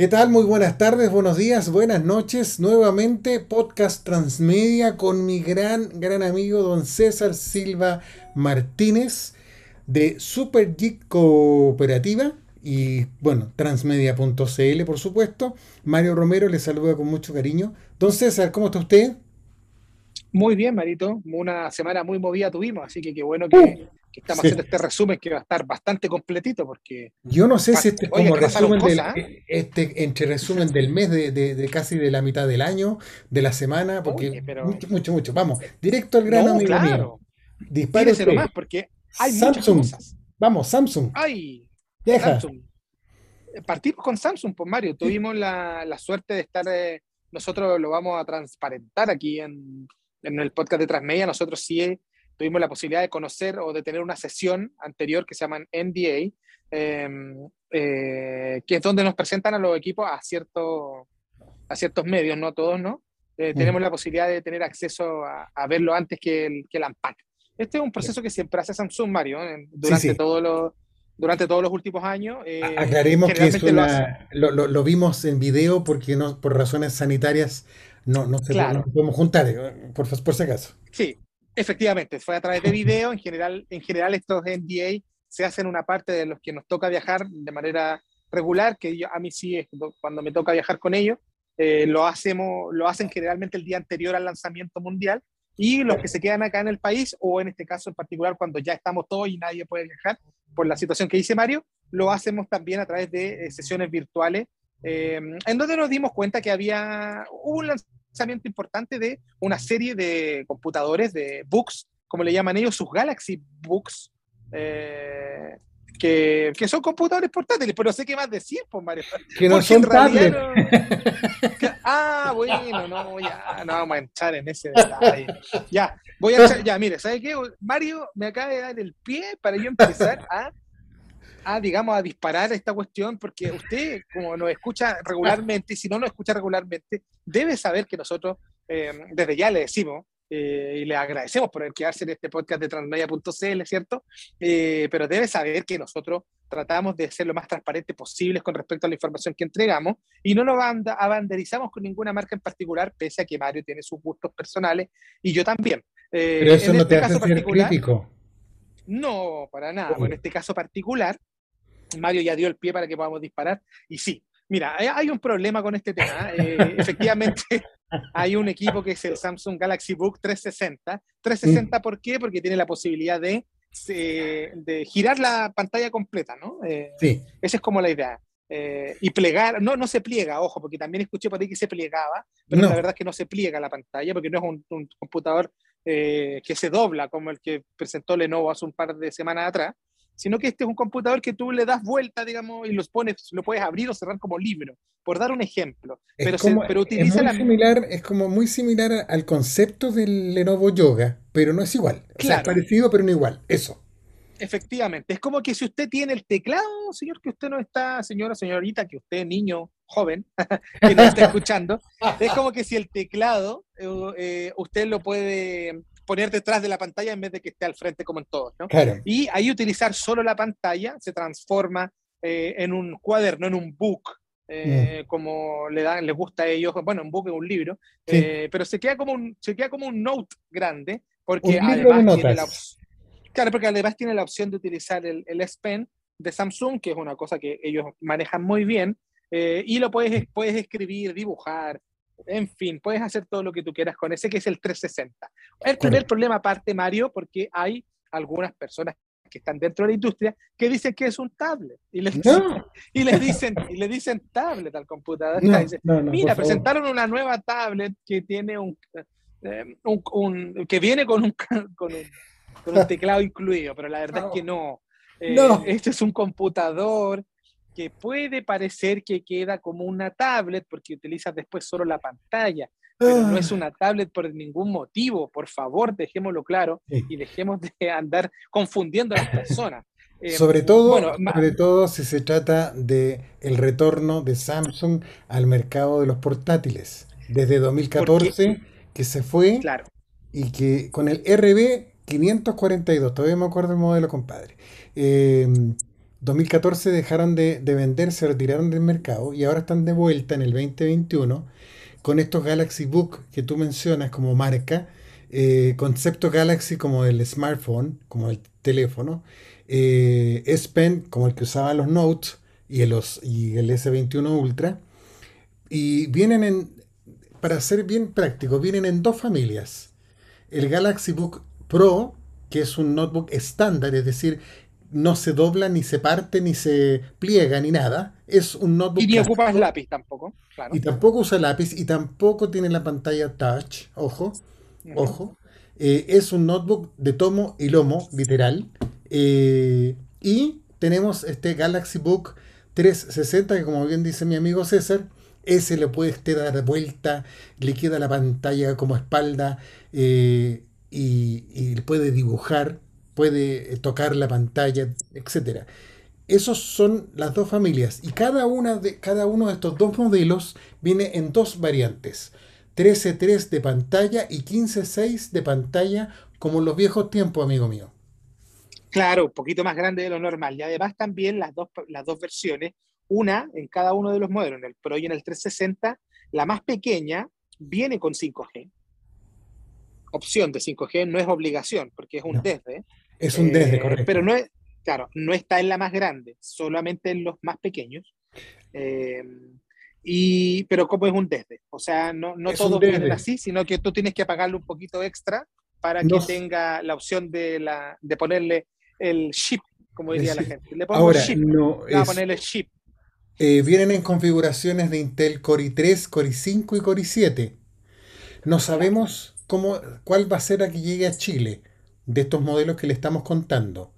¿Qué tal? Muy buenas tardes, buenos días, buenas noches. Nuevamente podcast Transmedia con mi gran, gran amigo don César Silva Martínez de Super Geek Cooperativa y bueno, transmedia.cl por supuesto. Mario Romero le saluda con mucho cariño. Don César, ¿cómo está usted? Muy bien, Marito. Una semana muy movida tuvimos, así que qué bueno que, uh, estamos haciendo este resumen que va a estar bastante completito porque... Yo no sé si este es como resumen del, ¿eh? este, entre resumen del mes, de, casi de la mitad del año, de la semana, porque mucho, mucho, mucho. Vamos, directo al grano, amigo claro. mío. más porque hay Samsung. muchas cosas. Vamos, Samsung. Ay, Deja. Samsung. Partimos con Samsung, pues Mario. Tuvimos la, suerte de estar... Eh, nosotros lo vamos a transparentar aquí en, en el podcast de Transmedia. Nosotros sí tuvimos la posibilidad de conocer o de tener una sesión anterior que se llama NDA, em, eh, que es donde nos presentan a los equipos a, cierto, a ciertos medios, no todos, ¿no? Eh, mm. Tenemos la posibilidad de tener acceso a, verlo antes que el, que el ANPAC. Este es un proceso que siempre hace Samsung, Mario, durante, Todos los, durante todos los últimos años. Eh, Aclaremos que lo, lo, vimos en video porque no, por razones sanitarias no, no, se, podemos juntar, por, por si acaso. Sí, Efectivamente, fue a través de video. En general, en general estos NDA se hacen una parte de los que nos toca viajar de manera regular, que yo, a mí sí es cuando me toca viajar con ellos, eh, lo, hacemos, lo hacen generalmente el día anterior al lanzamiento mundial y los que se quedan acá en el país, o en este caso en particular cuando ya estamos todos y nadie puede viajar, por la situación que dice Mario, lo hacemos también a través de eh, sesiones virtuales, eh, en donde nos dimos cuenta que había un lanzamiento lanzamiento importante de una serie de computadores, de books, como le llaman ellos, sus Galaxy Books, eh, que, que, son computadores portátiles, pero no sé qué más decir, pues Mario. Que no son tablets. ah, bueno, no, ya, no vamos a entrar en ese detalle. Ya, voy a echar, ya, mire, ¿sabe qué? Mario me acaba de dar el pie para yo empezar a a, digamos, a disparar esta cuestión, porque usted, como nos escucha regularmente, y si no nos escucha regularmente, debe saber que nosotros, eh, desde ya le decimos, eh, y le agradecemos por quedarse en este podcast de transmedia.cl, ¿cierto? Eh, pero debe saber que nosotros tratamos de ser lo más transparentes posibles con respecto a la información que entregamos y no nos abanderizamos con ninguna marca en particular, pese a que Mario tiene sus gustos personales y yo también. pero eso no este te hace ser crítico. No, para nada. en este caso particular, Mario ya dio el pie para que podamos disparar. Y sí, mira, hay un problema con este tema. ¿eh? Eh, efectivamente, hay un equipo que es el Samsung Galaxy Book 360. 360, mm. ¿por qué? Porque tiene la posibilidad de, de girar la pantalla completa, ¿no? Eh, sí. Esa es como la idea. y plegar, no, no se pliega, ojo, porque también escuché por ahí que se plegaba, pero la verdad es que no se pliega la pantalla, porque no es un, un computador que se dobla como el que presentó Lenovo hace un par de semanas atrás, sino que este es un computador que tú le das vuelta, digamos, y los pones, lo puedes abrir o cerrar como libro, por dar un ejemplo. pero, pero utiliza es muy similar, es como muy similar al concepto del Lenovo Yoga, pero no es igual. O sea, es parecido, pero no igual. Eso. Efectivamente, es como que si usted tiene el teclado, señor, que usted no está, señora, señorita, que usted, niño, joven, que no está escuchando, es como que si el teclado eh, eh, usted lo puede poner detrás de la pantalla en vez de que esté al frente como en todos. ¿no? Y ahí utilizar solo la pantalla se transforma eh, en un cuaderno, en un book, eh, mm. como le dan, les gusta a ellos, bueno, un book es un libro, eh, pero se queda, como un, se queda como un note grande, porque además tiene la Claro, porque además tiene la opción de utilizar el, el S Pen de Samsung, que es una cosa que ellos manejan muy bien, y lo puedes, puedes escribir, dibujar, en fin, puedes hacer todo lo que tú quieras con ese, que es el 360. El primer problema aparte, Mario, porque hay algunas personas que están dentro de la industria que dicen que es un tablet y les, dicen, y les dicen y le dicen tablet al computador. Mira presentaron una nueva tablet que tiene un, eh, un, que viene con un, con un, con un teclado incluido pero la verdad es que no, eh, este es un computador que puede parecer que queda como una tablet porque utilizas después solo la pantalla, pero no es ah. una tablet por ningún motivo. Por favor, dejémoslo claro y dejemos de andar confundiendo a las personas. Eh, sobre todo, sobre todo si se trata de el retorno de Samsung al mercado de los portátiles desde 2014 que se fue claro. y que con el RB 542, todavía me acuerdo el modelo, compadre. Eh, 2014 dejaron de, de vender, se retiraron del mercado y ahora están de vuelta en el 2021 con estos Galaxy Book que tú mencionas como marca, eh, concepto Galaxy como el smartphone, como el teléfono, eh, S Pen como el que usaban los Notes y el, y el S21 Ultra. Y vienen en, para ser bien práctico, vienen en dos familias. El Galaxy Book Pro, que es un notebook estándar, es decir, no se dobla, ni se parte, ni se pliega, ni nada. Es un notebook. Y ni ocupas lápiz tampoco. Claro. Y tampoco usa lápiz y tampoco tiene la pantalla touch. Ojo, ojo. Eh, es un notebook de tomo y lomo, literal. Eh, y tenemos este Galaxy Book 360, que como bien dice mi amigo César, ese le puede usted dar vuelta, le queda la pantalla como espalda eh, y, y puede dibujar puede eh, tocar la pantalla, etc. Esos son las dos familias y cada, una de, cada uno de estos dos modelos viene en dos variantes. 13.3 de pantalla y 15.6 de pantalla como en los viejos tiempos, amigo mío. Claro, un poquito más grande de lo normal. Y además también las dos, las dos versiones, una en cada uno de los modelos, en el Pro y en el 360, la más pequeña viene con 5G. Opción de 5G no es obligación, porque es un desde. Es un desde, eh, correcto. Pero no es, claro, no está en la más grande, solamente en los más pequeños. Eh, y, pero como es un desde, o sea, no, no todos vienen así, sino que tú tienes que pagarle un poquito extra para que tenga la opción de, la, de ponerle el chip, como diría la gente. Le pongo Ahora, chip, no a ponerle chip. Eh, vienen en configuraciones de Intel Core i3, Core i5 y Core i7. No sabemos cómo, cuál va a ser a que llegue a Chile de estos modelos que le estamos contando.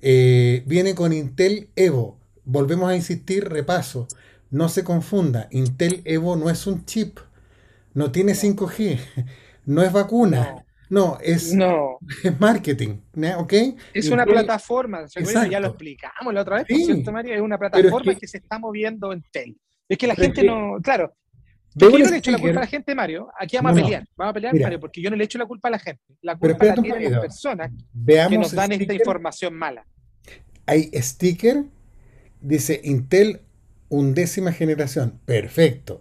Eh, viene con Intel Evo. Volvemos a insistir, repaso. No se confunda, Intel Evo no es un chip, no tiene 5G, no es vacuna. No, es, no. es marketing, ¿ok? Es una plataforma, ya lo explicamos la otra vez, sí, cierto, María, es una plataforma es que, que, se está moviendo en Tel. Es que la gente no, claro, yo no le echo la culpa a la gente, Mario. Aquí vamos a pelear. Vamos a pelear, Mira, Mario, porque yo no le echo la culpa a la gente. La culpa la tienen las personas Veamos que nos dan sticker. esta información mala. Hay sticker, dice Intel undécima generación. Perfecto.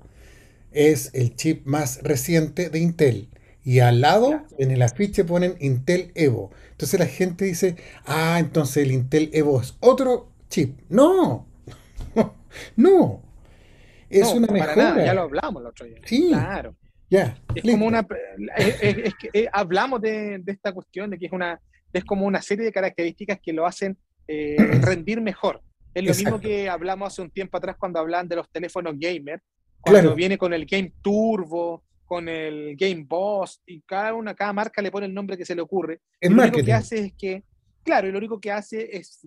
Es el chip más reciente de Intel. Y al lado, claro. en el afiche ponen Intel Evo. Entonces la gente dice, ah, entonces el Intel Evo es otro chip. No, no, es no, una mejora. Nada, ya lo hablamos el otro día. Sí. Claro. Ya. Es listo. como una. Es, es, es que eh, hablamos de, de, esta cuestión de que es una. Es como una serie de características que lo hacen eh, rendir mejor. Es lo Exacto. mismo que hablamos hace un tiempo atrás cuando hablaban de los teléfonos gamer. Cuando claro. viene con el Game Turbo, con el Game Boss, y cada una, cada marca le pone el nombre que se le ocurre. Es y lo marketing. único que hace es que. Claro, y lo único que hace es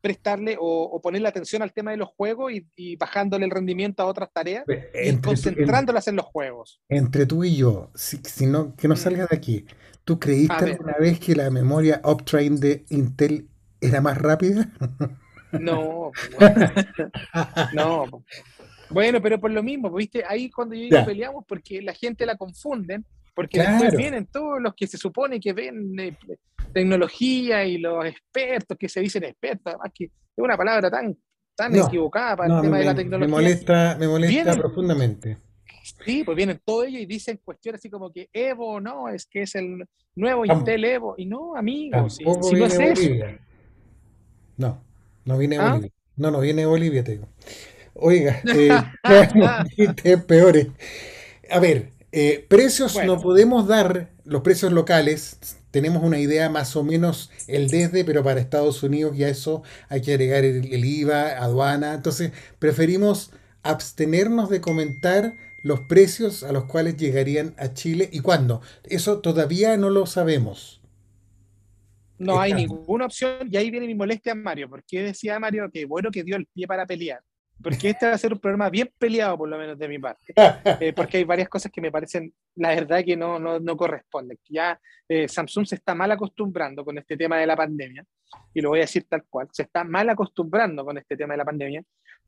prestarle o, o, ponerle atención al tema de los juegos y, y bajándole el rendimiento a otras tareas entre y concentrándolas en, en, los juegos. Entre tú y yo, si, si no, que no salga de aquí, ¿tú creíste alguna vez que la memoria Optrain de Intel era más rápida? No, bueno, no. Bueno, pero por lo mismo, ¿viste? Ahí cuando yo digo peleamos porque la gente la confunden, porque claro. después vienen todos los que se supone que ven eh, tecnología y los expertos que se dicen expertos, además que es una palabra tan, tan no, equivocada para no, el tema me, de la tecnología. Me molesta, me molesta vienen, profundamente. Sí, pues vienen todos ellos y dicen cuestiones así como que Evo, no, es que es el nuevo Tam Intel Evo. Y no, amigos, si, si no es Bolivia. eso. No, no viene ¿Ah? Bolivia. No, no viene Bolivia, te digo. Oiga, eh, peores. A ver, eh, precios bueno. no podemos dar, los precios locales, tenemos una idea más o menos el desde, pero para Estados Unidos ya eso hay que agregar el, el, IVA, aduana, entonces preferimos abstenernos de comentar los precios a los cuales llegarían a Chile y cuándo. Eso todavía no lo sabemos. No hay ninguna opción y ahí viene mi molestia, Mario, porque decía Mario que bueno que dio el pie para pelear porque este va a ser un programa bien peleado, por lo menos de mi parte, eh, porque hay varias cosas que me parecen, la verdad, que no, no, no corresponden. Ya eh, Samsung se está mal acostumbrando con este tema de la pandemia, y lo voy a decir tal cual, se está mal acostumbrando con este tema de la pandemia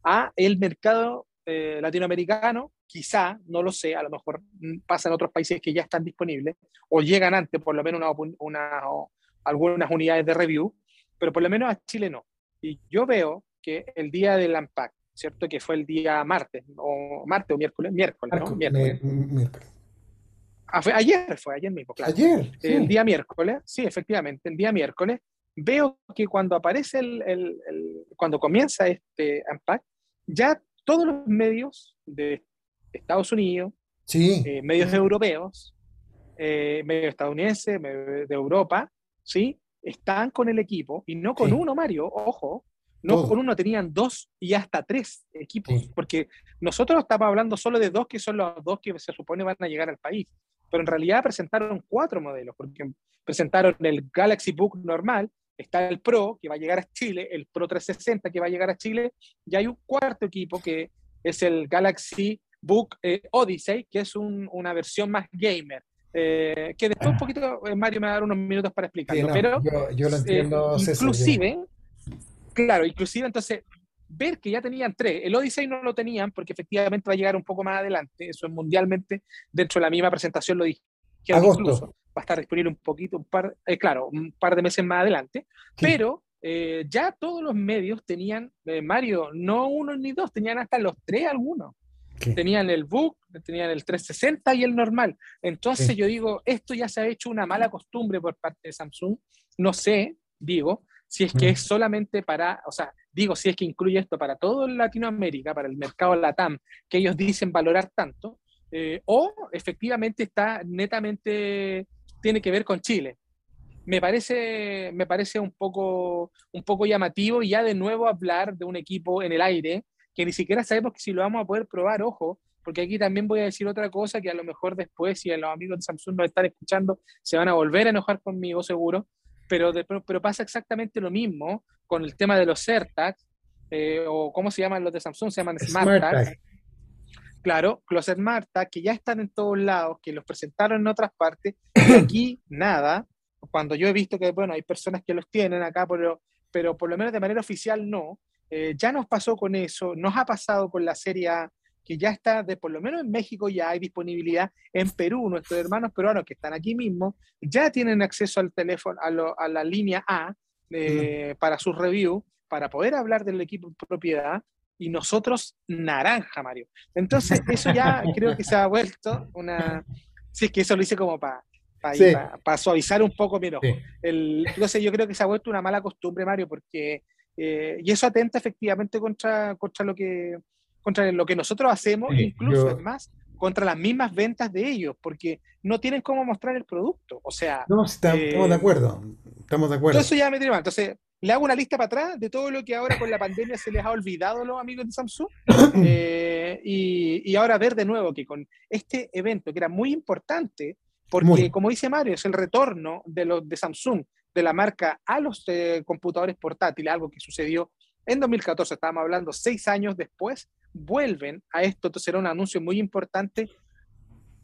a el mercado eh, latinoamericano, quizá, no lo sé, a lo mejor pasa en otros países que ya están disponibles, o llegan antes, por lo menos una, una, o algunas unidades de review, pero por lo menos a Chile no. Y yo veo que el día del AMPAC, ¿cierto? Que fue el día martes, o martes o miércoles, miércoles, ¿no? Miércoles. Ah, fue ayer, fue ayer mismo, claro. Ayer. El día miércoles, sí, efectivamente, el día miércoles, veo que cuando aparece el, el, cuando comienza este AMPAC, ya todos los medios de Estados Unidos, sí. Eh, medios europeos, eh, medios estadounidenses, medios de Europa, ¿sí? Están con el equipo y no con uno, Mario, ojo, no con uno, tenían dos y hasta tres equipos, porque nosotros estamos hablando solo de dos que son los dos que se supone van a llegar al país, pero en realidad presentaron cuatro modelos, porque presentaron el Galaxy Book normal, está el Pro que va a llegar a Chile, el Pro 360 que va a llegar a Chile, y hay un cuarto equipo que es el Galaxy Book eh, Odyssey, que es una versión más gamer. Eh, que después un poquito eh, Mario me va a dar unos minutos para explicarlo, pero yo, lo entiendo, inclusive, claro, inclusive entonces ver que ya tenían tres, el Odyssey no lo tenían porque efectivamente va a llegar un poco más adelante, eso es mundialmente, dentro de la misma presentación lo dije, incluso va a estar disponible un poquito, un par, eh, claro, un par de meses más adelante, pero eh, ya todos los medios tenían, eh, Mario, no uno ni dos, tenían hasta los tres algunos. Tenían el book, tenían el 360 y el normal. Entonces yo digo, esto ya se ha hecho una mala costumbre por parte de Samsung. No sé, digo, si es que es solamente para, o sea, digo, si es que incluye esto para todo Latinoamérica, para el mercado LATAM, que ellos dicen valorar tanto, o efectivamente está netamente tiene que ver con Chile. Me parece, me parece un, poco, un poco llamativo ya de nuevo hablar de un equipo en el aire que ni siquiera sabemos si lo vamos a poder probar, ojo, porque aquí también voy a decir otra cosa que a lo mejor después, si los amigos de Samsung nos están escuchando, se van a volver a enojar conmigo, seguro, pero, pero pasa exactamente lo mismo con el tema de los AirTags, eh, o ¿cómo se llaman los de Samsung? Se llaman SmartTags. Claro, Closet Marta, que ya están en todos lados, que los presentaron en otras partes, y aquí nada. Cuando yo he visto que, bueno, hay personas que los tienen acá, pero, pero por lo menos de manera oficial no. Eh, ya nos pasó con eso, nos ha pasado con la serie A, que ya está, de por lo menos en México ya hay disponibilidad, en Perú, nuestros hermanos peruanos que están aquí mismo, ya tienen acceso al teléfono, a, la línea A eh, para su review, para poder hablar del equipo en propiedad, y nosotros naranja, Mario. Entonces, eso ya creo que se ha vuelto una... Si es que eso lo hice como para para suavizar un poco mi enojo. El, entonces, yo creo que se ha vuelto una mala costumbre, Mario, porque... Eh, y eso atenta efectivamente contra, contra, lo, que, contra lo que nosotros hacemos, incluso, además, contra las mismas ventas de ellos, porque no tienen cómo mostrar el producto. O sea... No, estamos, de eh, acuerdo. Estamos de acuerdo. Eso ya me mal. Entonces, le hago una lista para atrás de todo lo que ahora con la pandemia se les ha olvidado a los amigos de Samsung. Eh, y, ahora ver de nuevo que con este evento, que era muy importante, porque como dice Mario, es el retorno de, los, de Samsung, de la marca a los eh, computadores portátiles, algo que sucedió en 2014, estábamos hablando seis años después, vuelven a esto, entonces era un anuncio muy importante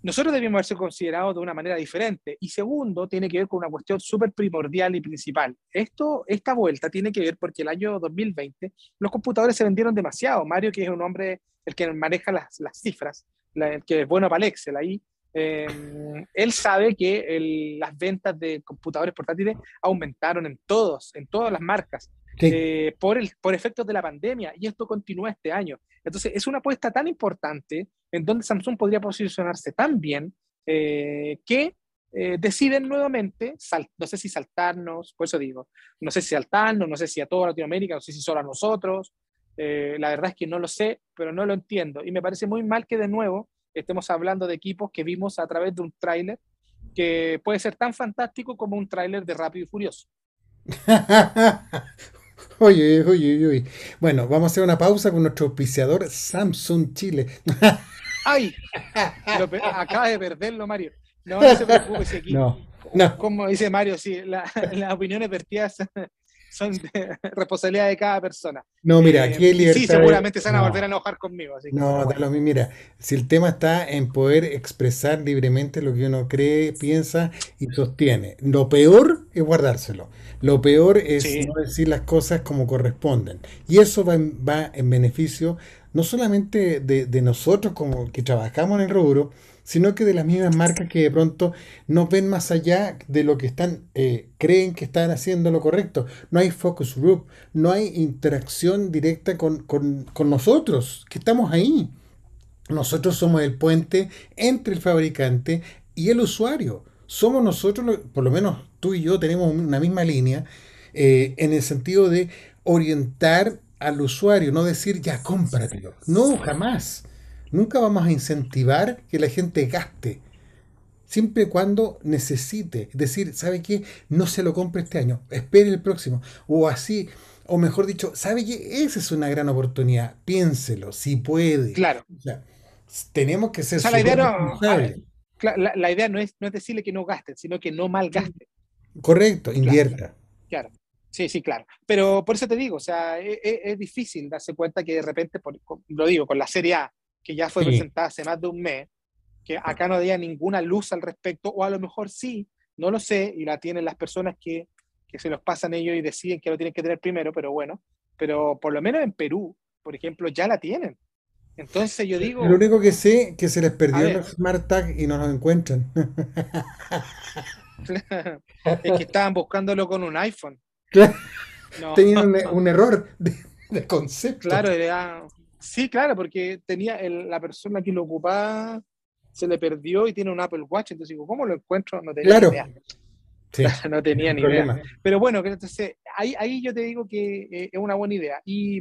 nosotros debíamos haberse considerado de una manera diferente. Y segundo, tiene que ver con una cuestión súper primordial y principal. Esto, esta vuelta tiene que ver porque el año 2020 los computadores se vendieron demasiado. Mario, que es un hombre el que maneja las, las cifras, el que es bueno para el Excel ahí, em, él sabe que las ventas de computadores portátiles aumentaron en todos, en todas las marcas. Eh, por, el, por efectos de la pandemia y esto continúa este año. Entonces, es una apuesta tan importante en donde Samsung podría posicionarse tan bien eh, que eh, deciden nuevamente, no sé si saltarnos, por eso digo, no sé si saltarnos, no sé si a toda Latinoamérica, no sé si solo a nosotros, la verdad es que no lo sé, pero no lo entiendo. Y me parece muy mal que de nuevo estemos hablando de equipos que vimos a través de un tráiler que puede ser tan fantástico como un tráiler de Rápido y Furioso. Oye, oye, oye. Bueno, vamos a hacer una pausa con nuestro auspiciador Samsung Chile. ¡Ay! acaba de perderlo, Mario. No, no se preocupe, si aquí. No, no. Como dice Mario, sí, las opiniones vertidas son de responsabilidad de cada persona. No, mira, aquí hay libertad. Sí, seguramente se van a volver a enojar conmigo. no, mira, si el tema está en poder expresar libremente lo que uno cree, piensa y sostiene. Lo peor es guardárselo. Lo peor es no decir las cosas como corresponden. Y eso va en, va en beneficio no solamente de, de nosotros como que trabajamos en el rubro, sino que de las mismas marcas que de pronto no ven más allá de lo que están, eh, creen que están haciendo lo correcto. No hay focus group, no hay interacción directa con, con nosotros, que estamos ahí. Nosotros somos el puente entre el fabricante y el usuario. Somos nosotros, por lo menos tú y yo tenemos una misma línea eh, en el sentido de orientar al usuario, no decir ya cómpratelo. No, jamás. Nunca vamos a incentivar que la gente gaste. Siempre y cuando necesite. Es decir, ¿sabe qué? No se lo compre este año. Espere el próximo. O así. O mejor dicho, ¿sabe qué? Esa es una gran oportunidad. Piénselo, si puede. Claro. tenemos que ser la idea, no, la, idea no es, no es decirle que no gaste, sino que no malgaste. Correcto, invierta. Claro. Sí, sí, claro. Pero por eso te digo, o sea, e, e, es, difícil darse cuenta que de repente, lo digo, con la Serie A, que ya fue presentada hace más de un mes, que acá no había ninguna luz al respecto, o a lo mejor sí, no lo sé, y la tienen las personas que, que se los pasan ellos y deciden que lo tienen que tener primero, pero bueno, pero por lo menos en Perú, por ejemplo, ya la tienen. Entonces yo digo... Lo único que sé es que se les perdió el Smart Tag y no nos encuentran. es que estaban buscándolo con un iPhone. Tenían un, error de, concepto. Claro, sí, claro, porque tenía la persona que lo ocupaba se le perdió y tiene un Apple Watch, entonces digo, ¿cómo lo encuentro? No tenía claro. idea. no tenía ni idea. Pero bueno, entonces ahí, ahí yo te digo que eh, es una buena idea. Y,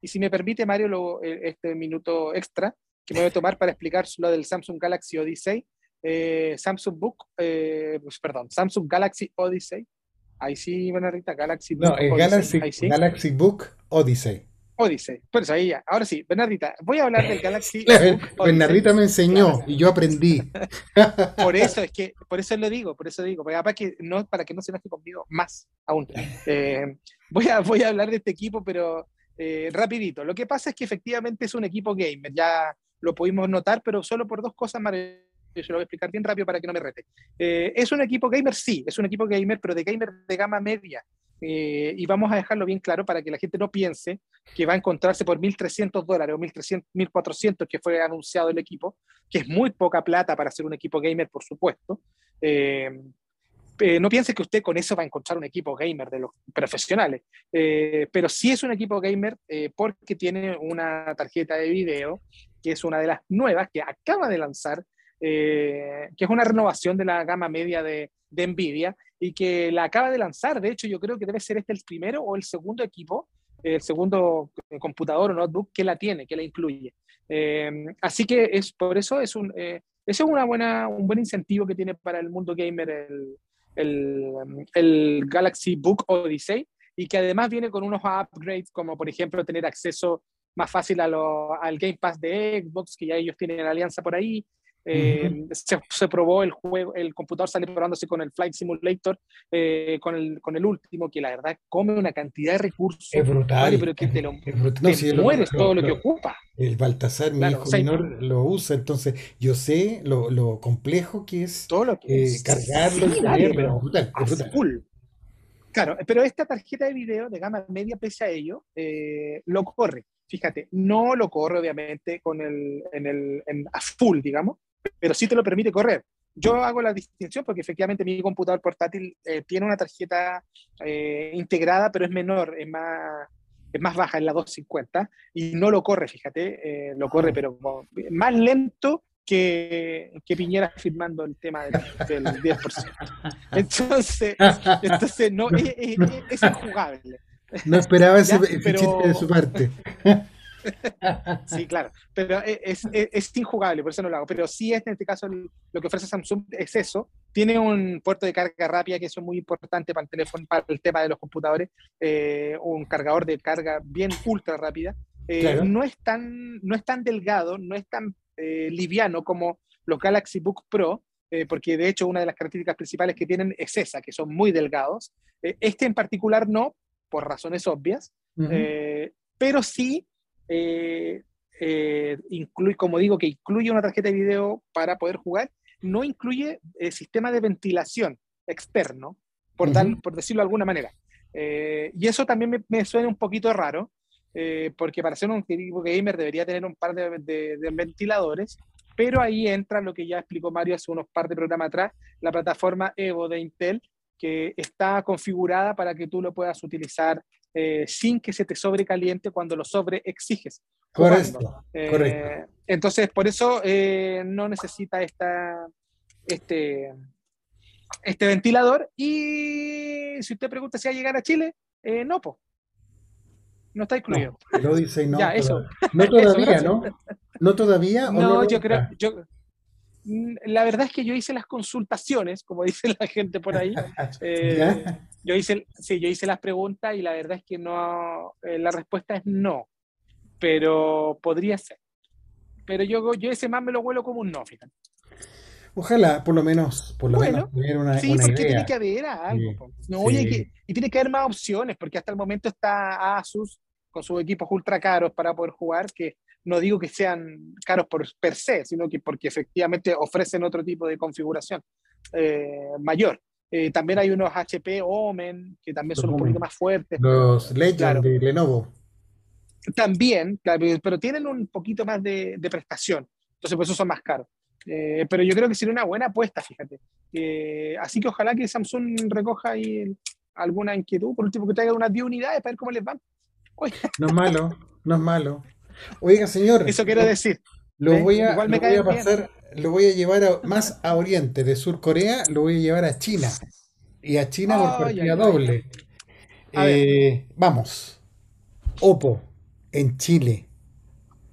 y, si me permite, Mario, lo, eh, este minuto extra que me voy a tomar para explicar lo del Samsung Galaxy Odyssey, eh, Samsung Book, pues, perdón, Samsung Galaxy Odyssey Ahí sí, Bernardita, Galaxy Book. No, es Galaxy, Galaxy Book Odyssey. Odyssey. Pues ahí ya. Ahora sí, Bernardita, voy a hablar del Galaxy Book Bernardita me enseñó y yo aprendí. por eso es que, por eso lo digo, por eso digo, para que no, para que no se enoje conmigo más aún. Eh, voy, a, voy a hablar de este equipo, pero eh, rapidito. Lo que pasa es que efectivamente es un equipo gamer, ya lo pudimos notar, pero solo por dos cosas maravillosas yo se lo voy a explicar bien rápido para que no me rete. Eh, ¿Es un equipo gamer? Sí, es un equipo gamer, pero de gamer de gama media. Eh, y vamos a dejarlo bien claro para que la gente no piense que va a encontrarse por 1.300 dólares o 1.400 que fue anunciado el equipo, que es muy poca plata para ser un equipo gamer, por supuesto. Eh, no piense que usted con eso va a encontrar un equipo gamer de los profesionales, pero sí es un equipo gamer porque tiene una tarjeta de video, que es una de las nuevas que acaba de lanzar eh, que es una renovación de la gama media de, Nvidia y que la acaba de lanzar. De hecho, yo creo que debe ser este el primero o el segundo equipo, el segundo computador o notebook que la tiene, que la incluye. Eh, así que es por eso es un, eh, es una buena, un buen incentivo que tiene para el mundo gamer el Galaxy Book Odyssey y que además viene con unos upgrades como por ejemplo tener acceso más fácil a lo, al Game Pass de Xbox, que ya ellos tienen alianza por ahí, eh, se, probó el juego, el computador sale probándose con el Flight Simulator, eh, con, el, con el último, que la verdad come una cantidad de recursos. Es brutal. pero que te, lo, mueres todo lo, que ocupa. El Baltasar, mi hijo menor, lo usa, entonces yo sé lo, lo complejo que es todo lo que eh, cargarlo y pero, brutal, brutal. Claro, pero esta tarjeta de video de gama media, pese a ello, lo corre. Fíjate, no lo corre obviamente con el, en el, en, a full, digamos, pero sí te lo permite correr. Yo hago la distinción porque efectivamente mi computador portátil eh, tiene una tarjeta eh, integrada, pero es menor, es más, es más baja, en la 250, y no lo corre, fíjate, eh, lo corre, ah. pero más lento que, que, Piñera firmando el tema del, 10%. Entonces, entonces no, es, es, injugable. No esperaba ese, chiste de su parte. Sí, claro, pero e, es, es, es, injugable, por eso no lo hago. Pero sí, es, en este caso, lo que ofrece Samsung es eso. Tiene un puerto de carga rápida, que eso es muy importante para el teléfono, para el tema de los computadores. Eh, un cargador de carga bien ultra rápida. Eh, no, es tan, no es tan delgado, no es tan eh, liviano como los Galaxy Book Pro, porque de hecho una de las características principales que tienen es esa, que son muy delgados. este en particular no, por razones obvias, pero sí eh, eh, incluye, como digo, que incluye una tarjeta de video para poder jugar, no incluye el eh, sistema de ventilación externo, por, por decirlo de alguna manera. y eso también me, suena un poquito raro, porque para ser un equipo gamer debería tener un par de, ventiladores, pero ahí entra lo que ya explicó Mario hace unos par de programas atrás, la plataforma Evo de Intel, que está configurada para que tú lo puedas utilizar eh, sin que se te sobrecaliente cuando lo sobreexiges. Correcto, Eh, correcto. Entonces, por eso eh, no necesita esta, este, este ventilador. Y si usted pregunta si va a llegar a Chile, no, pues. No está incluido. No, Odyssey no. Ya, eso. todavía. No todavía. ¿no? No todavía. o No, lo yo creo, yo, la verdad es que yo hice las consultaciones, como dice la gente por ahí. Eh, yo hice, sí, yo hice las preguntas y la verdad es que no, eh, la respuesta es no, pero podría ser. Pero yo, yo ese más me lo huelo como un no, fíjate. Ojalá, por lo menos, por lo Bueno, menos tener una, Sí, una porque idea. tiene que haber algo. Sí. No, oye, sí. que- y tiene que haber más opciones, porque hasta el momento está Asus con sus equipos ultra caros para poder jugar, que no digo que sean caros por per se, sino que porque efectivamente ofrecen otro tipo de configuración eh, mayor. Eh, también hay unos HP Omen, que también son un poquito más fuertes. Los Legend Claro. de Lenovo. También, claro, pero tienen un poquito más de, de prestación. Entonces, por eso son más caros. Eh, pero yo creo que sería una buena apuesta, fíjate. Eh, así que ojalá que Samsung recoja ahí alguna inquietud. Por último, que traiga unas 10 unidades para ver cómo les van. Oye, No es malo, no es malo. Oiga, señor, eso quiero lo- decir. lo voy a, Igual me lo voy a caen bien. pasar, lo voy a llevar a- más a Oriente, de Sur Corea, lo voy a llevar a China. Y a China por partida doble. Eh, vamos. Oppo, en Chile.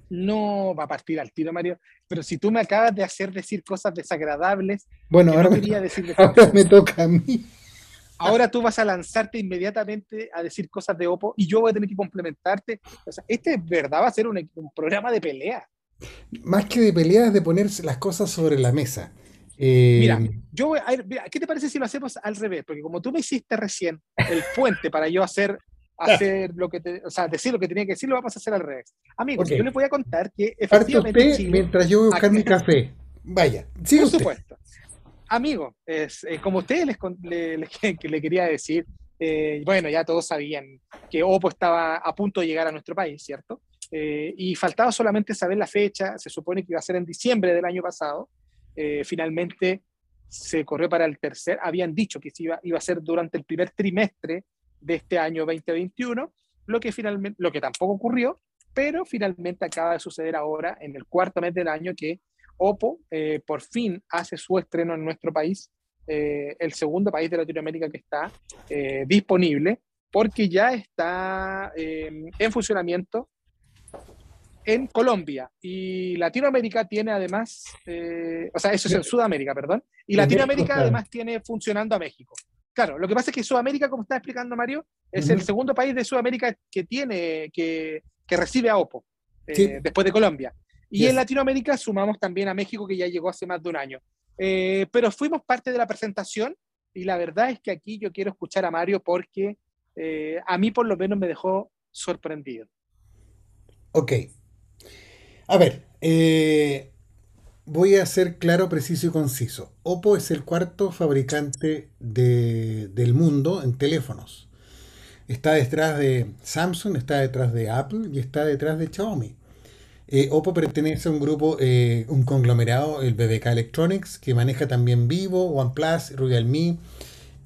No va a partir al tiro, Mario. Pero si tú me acabas de hacer decir cosas desagradables, Bueno, ahora no me, quería decir de ahora me toca a mí. Ahora tú vas a lanzarte inmediatamente a decir cosas de Oppo y yo voy a tener que complementarte. O sea, este es verdad va a ser un, un programa de pelea. Más que de peleas, de ponerse las cosas sobre la mesa. Eh, Mira, yo voy a mira, ¿qué te parece si lo hacemos al revés? Porque como tú me hiciste recién el puente para yo hacer, hacer lo que te, o sea, decir lo que tenía que decir, lo vamos a hacer al revés. Amigos, Ok. yo les voy a contar que efectivamente usted Chile- mientras yo voy a buscar Aquí- mi café. Vaya, sigue por usted. supuesto. Amigo, es, eh, como ustedes les, con- le, le- que le quería decir, eh, bueno, ya todos sabían que Oppo estaba a punto de llegar a nuestro país, ¿cierto? Eh, y faltaba solamente saber la fecha, se supone que iba a ser en diciembre del año pasado, finalmente se corrió para el tercer, habían dicho que se iba, iba a ser durante el primer trimestre de este año 2021, lo que finalmente, lo que tampoco ocurrió, pero finalmente acaba de suceder ahora en el cuarto mes del año que Oppo eh, por fin hace su estreno en nuestro país, eh, el segundo país de Latinoamérica que está eh, disponible, porque ya está en funcionamiento en Colombia. Y Latinoamérica tiene además, o sea, eso es en Sudamérica, perdón, y Latinoamérica además tiene funcionando a México. Claro, lo que pasa es que Sudamérica, como está explicando Mario, es el segundo país de Sudamérica que tiene, que, que recibe a Oppo, Sí. después de Colombia. Y Yes. en Latinoamérica sumamos también a México, que ya llegó hace más de un año. Eh, pero fuimos parte de la presentación y la verdad es que aquí yo quiero escuchar a Mario porque eh, a mí por lo menos me dejó sorprendido. Ok. A ver, eh, voy a ser claro, preciso y conciso. Oppo es el cuarto fabricante de- del mundo en teléfonos. Está detrás de Samsung, está detrás de Apple y está detrás de Xiaomi. Eh, Oppo pertenece a un grupo, eh, un conglomerado, el BBK Electronics, que maneja también Vivo, OnePlus, Realme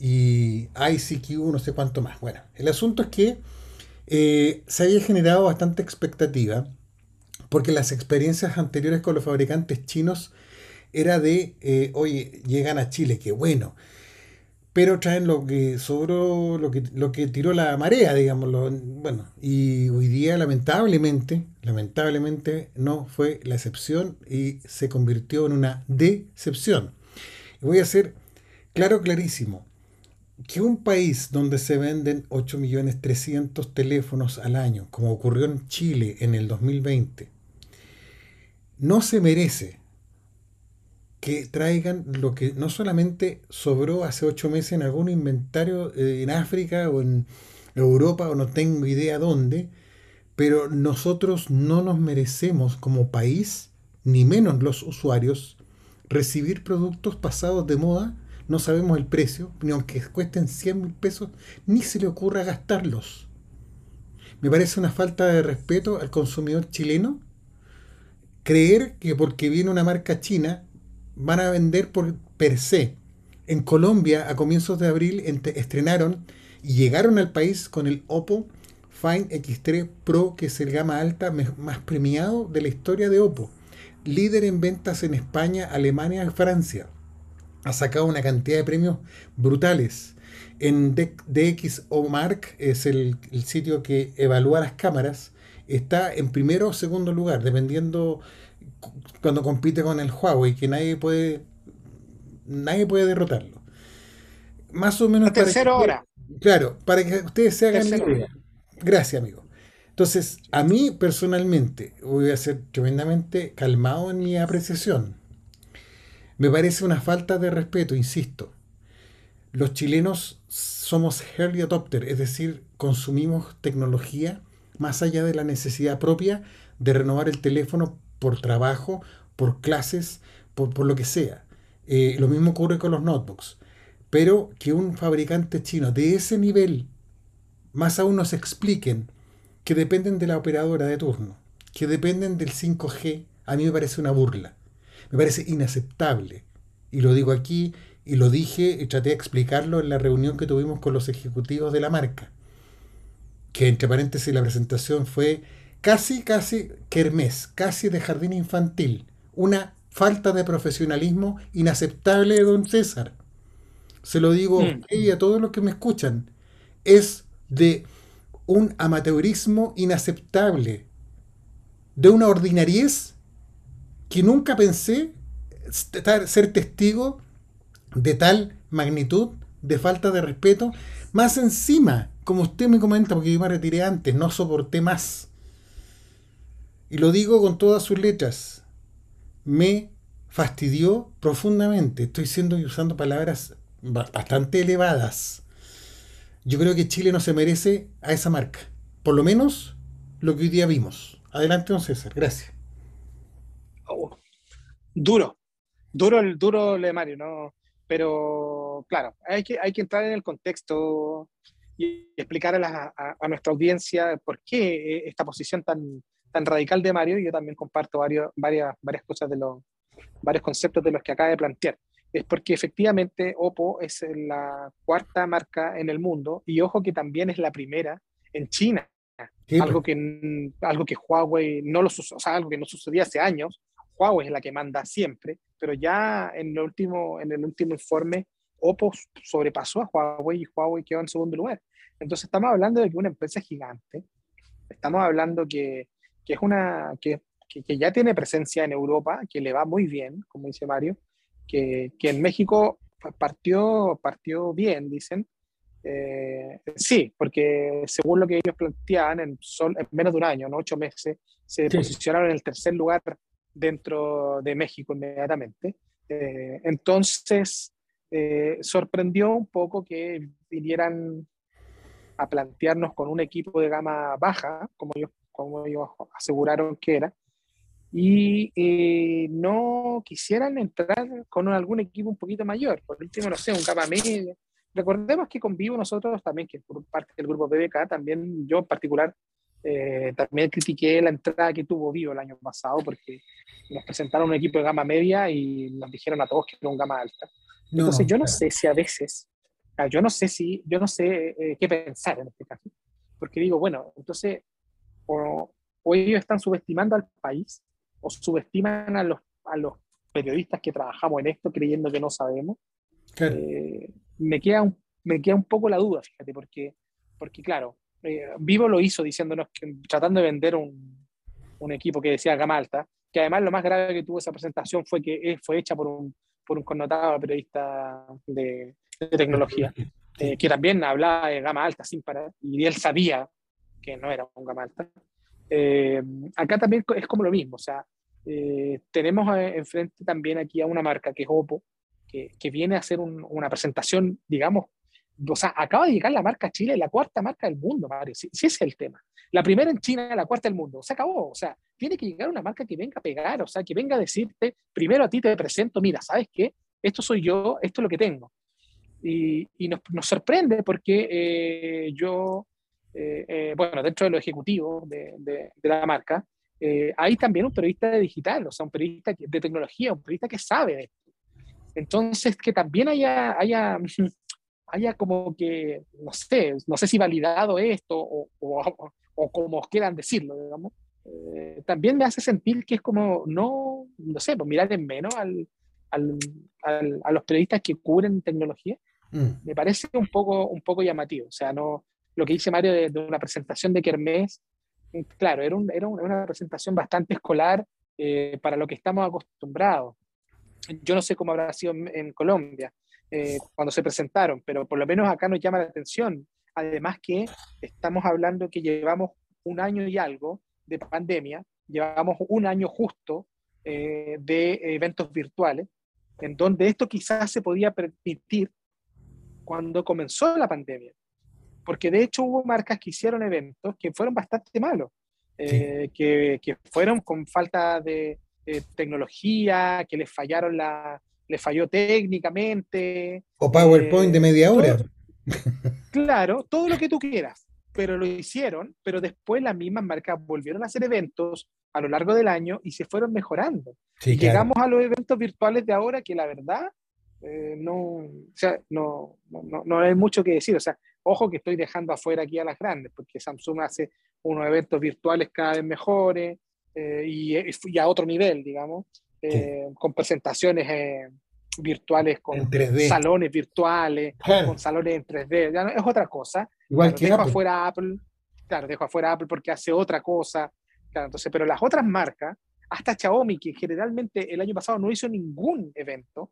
y ICQ, no sé cuánto más. Bueno, el asunto es que eh, se había generado bastante expectativa porque las experiencias anteriores con los fabricantes chinos era de, oye, llegan a Chile, qué bueno, pero traen lo que sobró, lo que, lo que tiró la marea, digámoslo. Bueno, y hoy día lamentablemente, lamentablemente no fue la excepción y se convirtió en una decepción. Voy a ser claro, clarísimo, que un país donde se venden 8.300.000 teléfonos al año, como ocurrió en Chile en el 2020, no se merece que traigan lo que no solamente sobró hace ocho meses en algún inventario eh, en África o en Europa o no tengo idea dónde, pero nosotros no nos merecemos como país, ni menos los usuarios, recibir productos pasados de moda, no sabemos el precio, ni aunque cuesten 100 mil pesos, ni se le ocurra gastarlos. Me parece una falta de respeto al consumidor chileno creer que porque viene una marca china van a vender por per se. En Colombia, a comienzos de abril, estrenaron y llegaron al país con el Oppo Find X3 Pro, que es el gama alta más premiado de la historia de Oppo. Líder en ventas en España, Alemania y Francia. Ha sacado una cantidad de premios brutales. En DxOMark, es el, el sitio que evalúa las cámaras, está en primero o segundo lugar, dependiendo cuando compite con el Huawei, que nadie puede nadie puede derrotarlo. Más o menos. tercera hora. Claro, para que ustedes se hagan la idea. Gracias, amigo. Entonces, a mí personalmente, voy a ser tremendamente calmado en mi apreciación. Me parece una falta de respeto, insisto. Los chilenos somos early adopter, es decir, consumimos tecnología más allá de la necesidad propia de renovar el teléfono por trabajo, por clases, por, lo que sea. Eh, lo mismo ocurre con los notebooks. Pero que un fabricante chino de ese nivel, más aún nos expliquen que dependen de la operadora de turno, que dependen del 5G, a mí me parece una burla. Me parece inaceptable. Y lo digo aquí, y lo dije, y traté de explicarlo en la reunión que tuvimos con los ejecutivos de la marca. Que entre paréntesis la presentación fue casi, casi kermés, casi de jardín infantil. Una falta de profesionalismo inaceptable de don César. Se lo digo mm. a todos los que me escuchan. Es de un amateurismo inaceptable, de una ordinariez que nunca pensé ser testigo de tal magnitud de falta de respeto. Más encima, como usted me comenta, porque yo me retiré antes, no soporté más. Y lo digo con todas sus letras. Me fastidió profundamente. Estoy siendo y usando palabras bastante elevadas. Yo creo que Chile no se merece a esa marca. Por lo menos lo que hoy día vimos. Adelante, don César. Gracias. Oh, duro. Duro el duro de Mario, ¿no? Pero claro, hay que, hay que entrar en el contexto y explicar a, a, nuestra audiencia por qué esta posición tan, tan radical de Mario. Yo también comparto varios, varias, varias cosas de los varios conceptos de los que acaba de plantear. Es porque efectivamente Oppo es la cuarta marca en el mundo y ojo que también es la primera en China. algo, pues. que, algo que Huawei no lo o sea, algo que no sucedía hace años. Huawei es la que manda siempre, pero ya en el último, en el último informe Oppo sobrepasó a Huawei y Huawei quedó en segundo lugar. Entonces estamos hablando de que una empresa gigante, estamos hablando que, que es una, que, que, ya tiene presencia en Europa, que le va muy bien, como dice Mario, que, que en México partió, partió bien, dicen. Eh, sí, porque según lo que ellos planteaban, en, sol, en menos de un año, ¿no? ocho meses, se posicionaron en el tercer lugar dentro de México inmediatamente. Eh, entonces, eh, sorprendió un poco que vinieran a plantearnos con un equipo de gama baja, como ellos, como ellos aseguraron que era, y eh, no quisieran entrar con algún equipo un poquito mayor, por último, no sé, un gama media. Recordemos que con Vivo nosotros también, que por parte del grupo BBK, también yo en particular, eh, también critiqué la entrada que tuvo Vivo el año pasado porque nos presentaron un equipo de gama media y nos dijeron a todos que era un gama alta. Entonces yo no sé si a veces, yo no sé si, yo no sé eh, qué pensar en este caso, porque digo, bueno, entonces o, o ellos están subestimando al país o subestiman a los, a los periodistas que trabajamos en esto creyendo que no sabemos. Eh, me, queda un, me queda un poco la duda, fíjate, porque, porque claro, eh, Vivo lo hizo diciéndonos que tratando de vender un, un, equipo que decía gama alta, que además lo más grave que tuvo esa presentación fue que eh, fue hecha por un, por un connotado periodista de, de tecnología, que también hablaba de gama alta sin parar, y él sabía que no era un gama alta. acá también es como lo mismo, o sea, eh, tenemos eh, enfrente también aquí a una marca que es Oppo, que, que viene a hacer una presentación, digamos, o sea, acaba de llegar la marca Chile, la cuarta marca del mundo, Mario, si, ese es el tema. La primera en China, la cuarta del mundo, se acabó, o sea, tiene que llegar una marca que venga a pegar, o sea, que venga a decirte, primero a ti te presento, mira, ¿sabes qué? Esto soy yo, esto es lo que tengo. Y, y nos, nos, sorprende porque eh, yo, bueno, dentro de lo ejecutivo de, de, de la marca, eh, hay también un periodista de digital, o sea, un periodista de tecnología, un periodista que sabe de esto. Entonces, que también haya, haya, haya como que, no sé, no sé si validado esto o, o, o como quieran decirlo, digamos, eh, también me hace sentir que es como, no, no sé, pues mirar en menos al, al, a los periodistas que cubren tecnología, mm. me parece un poco, un poco llamativo. O sea, no, lo que dice Mario de, una presentación de Kermés, mm, claro, era, un, era una presentación bastante escolar eh, para lo que estamos acostumbrados. Yo no sé cómo habrá sido en, Colombia eh, cuando se presentaron, pero por lo menos acá nos llama la atención. Además que estamos hablando que llevamos un año y algo de pandemia, llevamos un año justo eh, de eventos virtuales, en donde esto quizás se podía permitir cuando comenzó la pandemia. Porque de hecho hubo marcas que hicieron eventos que fueron bastante malos, eh, que, que, fueron con falta de, tecnología, que les fallaron la, les falló técnicamente. O PowerPoint de media hora. claro, todo lo que tú quieras pero lo hicieron, pero después las mismas marcas volvieron a hacer eventos a lo largo del año y se fueron mejorando. y llegamos a los eventos virtuales de ahora que la verdad eh, no, o sea, no, no, no, hay mucho que decir. O sea, ojo que estoy dejando afuera aquí a las grandes, porque Samsung hace unos eventos virtuales cada vez mejores eh, y, y, a otro nivel, digamos, eh, con presentaciones virtuales, con salones virtuales, con salones en 3D, ya es otra cosa. Igual que dejo Apple. afuera Apple, claro, dejo afuera Apple porque hace otra cosa, claro, entonces, pero las otras marcas, hasta Xiaomi, que generalmente el año pasado no hizo ningún evento,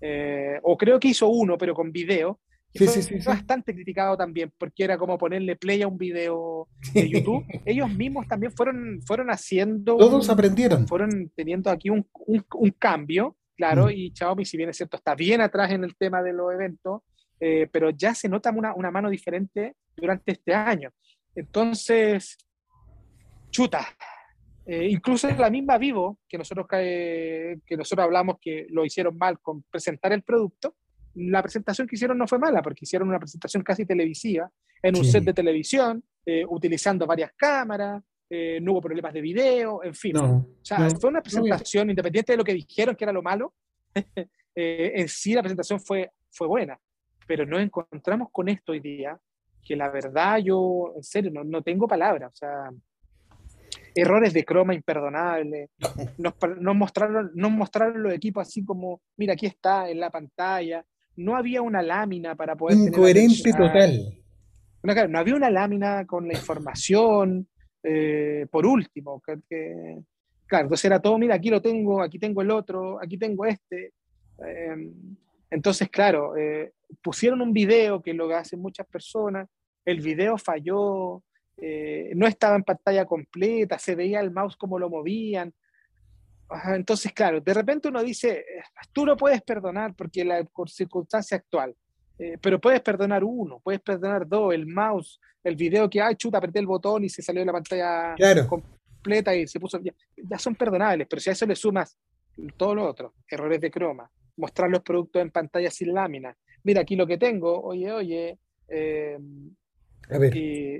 eh, o creo que hizo uno, pero con video, sí, fue sí, sí, bastante criticado también, porque era como ponerle play a un video de YouTube. Ellos mismos también fueron, fueron haciendo... Todos aprendieron. Fueron teniendo aquí un, un, un cambio claro, mm. y Xiaomi, si bien es cierto, está bien atrás en el tema de los eventos, eh, pero ya se nota una, una, mano diferente durante este año. Entonces, chuta. Eh, incluso la misma Vivo, que nosotros, que nosotros hablamos que lo hicieron mal con presentar el producto, la presentación que hicieron no fue mala, porque hicieron una presentación casi televisiva, en un set de televisión, eh, utilizando varias cámaras, eh, no hubo problemas de video, en fin. o sea, fue una presentación, independiente de lo que dijeron que era lo malo, eh, en sí la presentación fue, fue buena, pero nos encontramos con esto hoy día, que la verdad yo, en serio, no, no tengo palabras, o sea, errores de croma imperdonables, nos, nos, mostraron, nos mostraron los equipos así como, mira, aquí está en la pantalla, no había una lámina para poder... Incoherente total. No, no había una lámina con la información, eh, por último. Que, claro, entonces era todo, mira, aquí lo tengo, aquí tengo el otro, aquí tengo este. Em, entonces, claro, eh, pusieron un video que lo hacen muchas personas, el video falló, eh, no estaba en pantalla completa, se veía el mouse como lo movían. Entonces, claro, de repente uno dice, tú lo puedes perdonar porque la circunstancia actual, eh, pero puedes perdonar uno, puedes perdonar dos, el mouse, el video que, ay, chuta, apreté el botón y se salió de la pantalla completa y se puso, ya, son perdonables, pero si a eso le sumas todo lo otro, errores de croma, mostrar los productos en pantalla sin lámina, mira aquí lo que tengo, oye, oye, eh,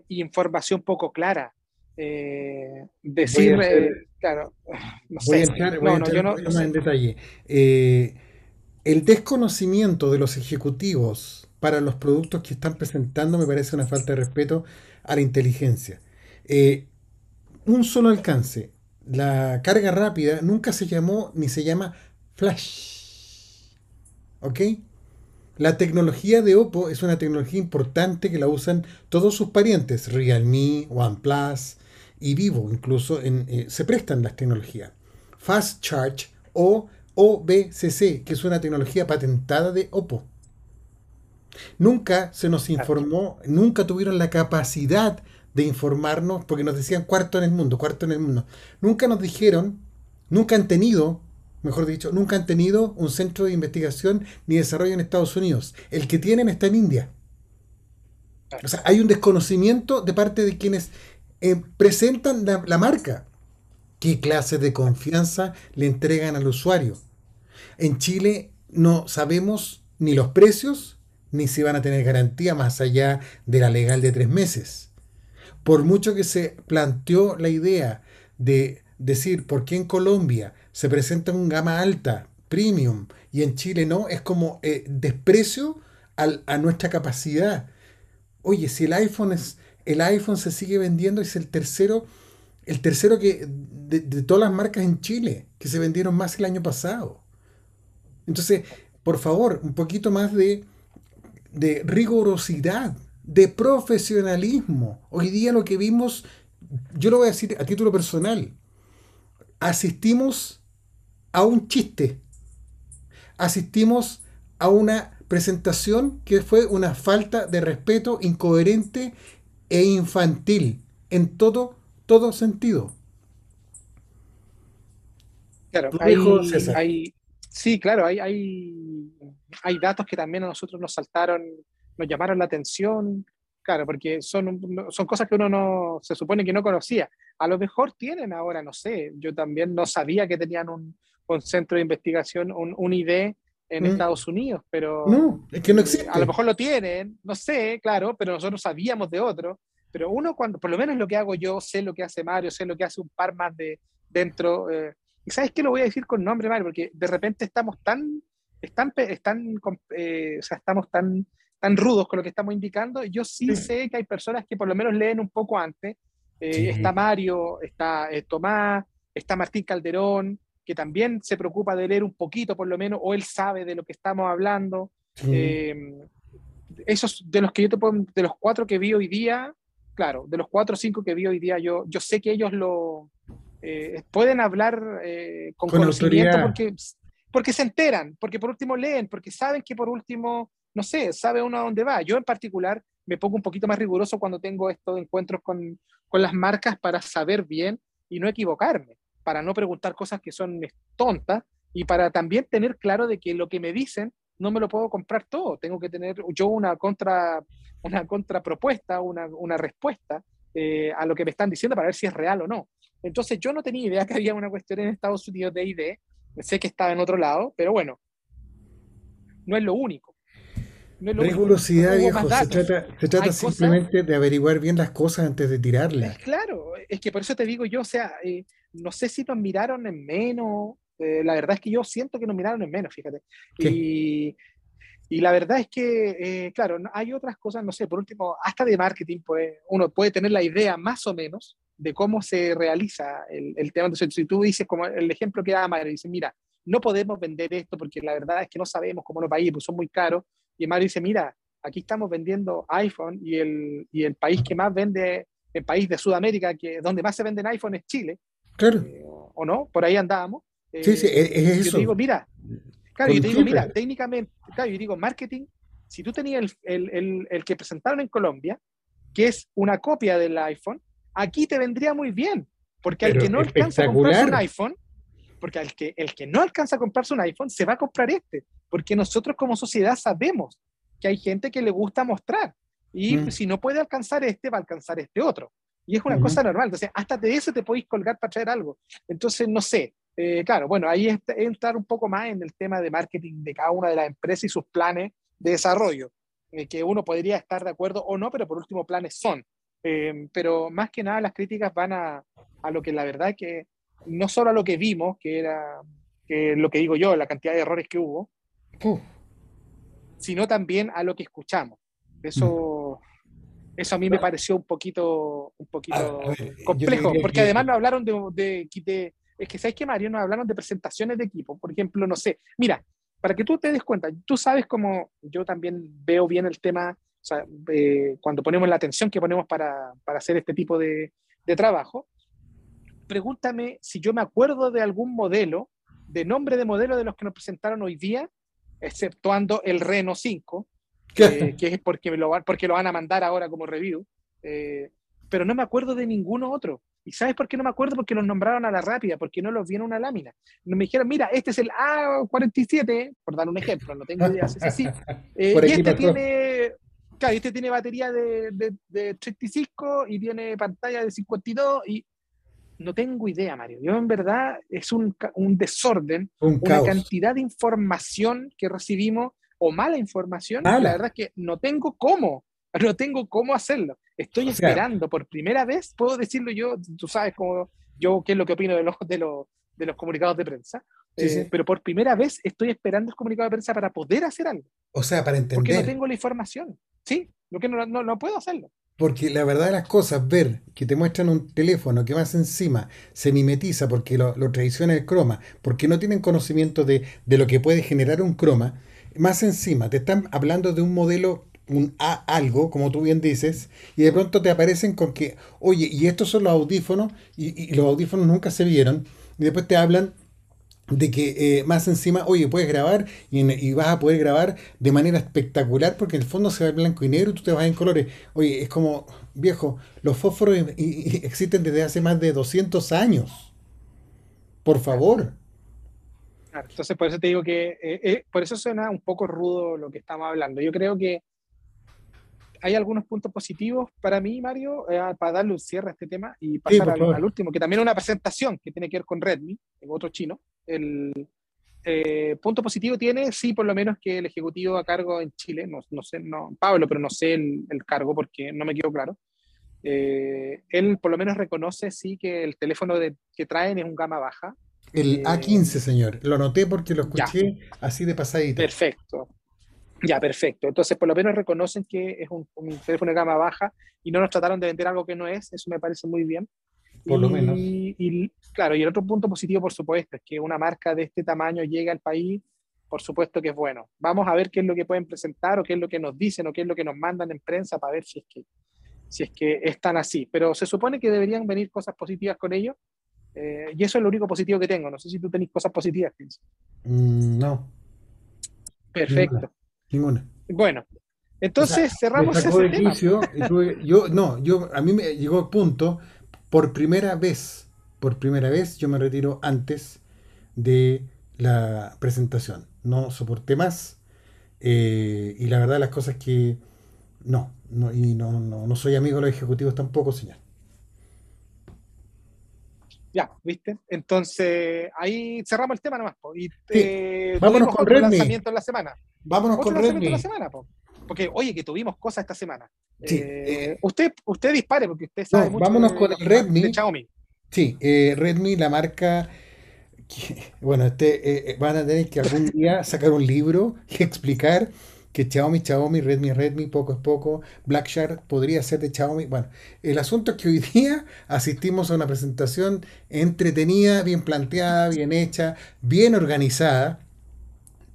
información poco clara. Eh, decir, claro, no sé. no, no, yo no, en detalle el desconocimiento de los ejecutivos para los productos que están presentando me parece una falta de respeto a la inteligencia. Eh, un solo alcance. La carga rápida nunca se llamó ni se llama flash. ¿Ok? La tecnología de Oppo es una tecnología importante que la usan todos sus parientes, Realme, OnePlus y Vivo, incluso eh, se prestan las tecnologías. Fast Charge o OBCC, que es una tecnología patentada de Oppo. Nunca se nos informó, nunca tuvieron la capacidad de informarnos, porque nos decían cuarto en el mundo, cuarto en el mundo. Nunca nos dijeron, nunca han tenido, mejor dicho, nunca han tenido un centro de investigación ni desarrollo en Estados Unidos. El que tienen está en India. O sea, hay un desconocimiento de parte de quienes eh, presentan la marca qué clase de confianza le entregan al usuario. En Chile no sabemos ni los precios ni si van a tener garantía más allá de la legal de tres meses. Por mucho que se planteó la idea de decir por qué en Colombia se presenta un gama alta, premium, y en Chile no, es como eh, desprecio a nuestra capacidad. Oye, si el iPhone es, el iPhone se sigue vendiendo, es el tercero, el tercero que de, todas las marcas en Chile, que se vendieron más el año pasado. Entonces, por favor, un poquito más de, de rigurosidad, de profesionalismo. Hoy día lo que vimos, yo lo voy a decir a título personal, asistimos a un chiste, asistimos a una presentación que fue una falta de respeto incoherente e infantil en todo, todo sentido. Claro, hay, sí, claro, hay, hay, hay datos que también a nosotros nos saltaron, nos llamaron la atención, claro, porque son, son cosas que uno no se supone que no conocía. A lo mejor tienen ahora, no sé, yo también no sabía que tenían un, un centro de investigación, un, un ID en mm. Estados Unidos, pero... No, es que no existe. A lo mejor lo tienen, no sé, claro, pero nosotros sabíamos de otro. Pero uno cuando, por lo menos lo que hago yo, sé lo que hace Mario, sé lo que hace un par más de dentro. Eh, y sabes qué lo voy a decir con nombre, Mario, porque de repente estamos tan, están, están, eh, o sea, estamos tan, tan rudos con lo que estamos indicando. Yo sí, sé que hay personas que por lo menos leen un poco antes. Eh, está Mario, está Tomás, está Martín Calderón, que también se preocupa de leer un poquito por lo menos, o él sabe de lo que estamos hablando. esos de los que yo te puedo, de los cuatro que vi hoy día, claro, de los cuatro o cinco que vi hoy día, yo, yo sé que ellos lo eh, pueden hablar eh, con, conocimiento porque, porque se enteran, porque por último leen, porque saben que por último, no sé, sabe uno a dónde va. Yo en particular me pongo un poquito más riguroso cuando tengo estos encuentros con, con las marcas para saber bien y no equivocarme, para no preguntar cosas que son tontas y para también tener claro de que lo que me dicen no me lo puedo comprar todo, tengo que tener yo una contra una contrapropuesta, una, una respuesta eh, a lo que me están diciendo para ver si es real o no. Entonces yo no tenía idea que había una cuestión en Estados Unidos de ID, sé que estaba en otro lado, pero bueno, no es lo único. No es Rigurosidad, viejo, se trata, se trata simplemente de averiguar bien las cosas antes de tirarlas. claro, es que por eso te digo yo, o sea, eh, no sé si nos miraron en menos, eh, la verdad es que yo siento que nos miraron en menos, fíjate. Y y la verdad es que, eh, claro, hay otras cosas, no sé, por último, hasta de marketing, pues uno puede tener la idea más o menos de cómo se realiza el, el tema. Entonces, si tú dices, como el ejemplo que da Mario, dice, mira, no podemos vender esto porque la verdad es que no sabemos cómo los países pues son muy caros. Y Mario dice, mira, aquí estamos vendiendo iPhone y el, y el país que más vende, el país de Sudamérica, que donde más se venden iPhone es Chile. Claro. Eh, o, no? Por ahí andábamos. sí, sí, es, eso. Yo digo, mira, Claro, yo te digo, mira, técnicamente, claro, yo digo, marketing, si tú tenías el, el, el, que presentaron en Colombia, que es una copia del iPhone, aquí te vendría muy bien, porque al que no alcanza a comprarse un iPhone, porque al que, el que no alcanza a comprarse un iPhone, se va a comprar este, porque nosotros como sociedad sabemos que hay gente que le gusta mostrar, y mm. si no puede alcanzar este, va a alcanzar este otro. Y es una cosa normal, entonces hasta de eso te podéis colgar para traer algo. Entonces, no sé, eh, claro, bueno, ahí es, entrar un poco más en el tema de marketing de cada una de las empresas y sus planes de desarrollo, eh, que uno podría estar de acuerdo o no, pero por último planes son. Eh, pero más que nada las críticas van a, a, lo que la verdad es que no solo a lo que vimos, que era que lo que digo yo, la cantidad de errores que hubo, sino también a lo que escuchamos. Eso, mm. eso a mí me pareció un poquito, un poquito complejo, porque además nos hablaron de, de, de es que, ¿sabes qué, Mario? Nos hablaron de presentaciones de equipo. Por ejemplo, no sé, mira, para que tú te des cuenta, tú sabes cómo yo también veo bien el tema, o sea, eh, cuando ponemos la atención que ponemos para, para hacer este tipo de, de, trabajo, pregúntame si yo me acuerdo de algún modelo, de nombre de modelo de los que nos presentaron hoy día, exceptuando el Reno 5, eh, que es porque lo, porque lo van a mandar ahora como review, eh, pero no me acuerdo de ninguno otro. ¿Y sabes por qué no me acuerdo? Porque los nombraron a la rápida, porque no los vi en una lámina. No me dijeron, mira, este es el A47, por dar un ejemplo, no tengo idea si es así. Eh, y este tiene, claro, este tiene batería de, de, 35 y tiene pantalla de 52 y no tengo idea, Mario. Yo en verdad es un, un desorden, una cantidad de información que recibimos o mala información. La verdad es que no tengo cómo no tengo cómo hacerlo. Estoy esperando por primera vez, puedo decirlo yo, tú sabes cómo yo qué es lo que opino de los, de los, de los comunicados de prensa. Eh, pero por primera vez estoy esperando el comunicado de prensa para poder hacer algo. O sea, para entender. Porque no tengo la información. Sí, lo que no, no, no puedo hacerlo. Porque la verdad de las cosas, ver que te muestran un teléfono que más encima se mimetiza porque lo, lo traiciona el croma, porque no tienen conocimiento de, de, lo que puede generar un croma, más encima te están hablando de un modelo, un A algo, como tú bien dices, y de pronto te aparecen con que, oye, y estos son los audífonos, y, y los audífonos nunca se vieron, y después te hablan de que eh, más encima, oye, puedes grabar y, vas a poder grabar de manera espectacular porque en el fondo se ve blanco y negro y tú te vas en colores. Oye, es como, viejo, los fósforos existen desde hace más de 200 años. Por favor. entonces, por eso te digo que, eh, eh, por eso suena un poco rudo lo que estamos hablando. Yo creo que hay algunos puntos positivos para mí, Mario, para darle un cierre a este tema y pasar al, último, que también es una presentación que tiene que ver con Redmi, otro chino. El eh, punto positivo tiene, sí, por lo menos que el ejecutivo a cargo en Chile, no, no sé, no, Pablo, pero no sé el, el cargo porque no me quedó claro. Eh, él por lo menos reconoce, sí, que el teléfono de, que traen es un gama baja. El A15, señor. Lo noté porque lo escuché así de pasadita. Perfecto. Ya, perfecto. Entonces, por lo menos reconocen que es un, teléfono de gama baja y no nos trataron de vender algo que no es. Eso me parece muy bien. Por lo menos. Y claro, y el otro punto positivo, por supuesto, es que una marca de este tamaño llega al país, por supuesto que es bueno. Vamos a ver qué es lo que pueden presentar o qué es lo que nos dicen o qué es lo que nos mandan en prensa para ver si es que, si es que están así. Pero se supone que deberían venir cosas positivas con ellos. Eh, y eso es lo único positivo que tengo. No sé si tú tenés cosas positivas, mm, no. Perfecto. Ninguna. Bueno, entonces cerramos ese tema. yo, no, yo, a mí me llegó el punto, por primera vez, por primera vez yo me retiro antes de la presentación. No soporté más. Eh, y la verdad las cosas que no, no y no, no, no soy amigo de los ejecutivos tampoco, señor. Ya, ¿viste? Entonces, ahí cerramos el tema nomás. Y, eh, Vámonos con Redmi. lanzamiento en la semana. Vámonos con Redmi. La semana, Porque, oye, que tuvimos cosas esta semana. Sí, eh, usted, usted dispare, porque usted sabe mucho Vámonos con el Redmi. Xiaomi. Sí, eh, Redmi, la marca. bueno, este, van a tener que algún día sacar un libro y explicar que Xiaomi, Xiaomi, Redmi, Redmi, poco a poco, Black Shark podría ser de Xiaomi. Bueno, el asunto es que hoy día asistimos a una presentación entretenida, bien planteada, bien hecha, bien organizada,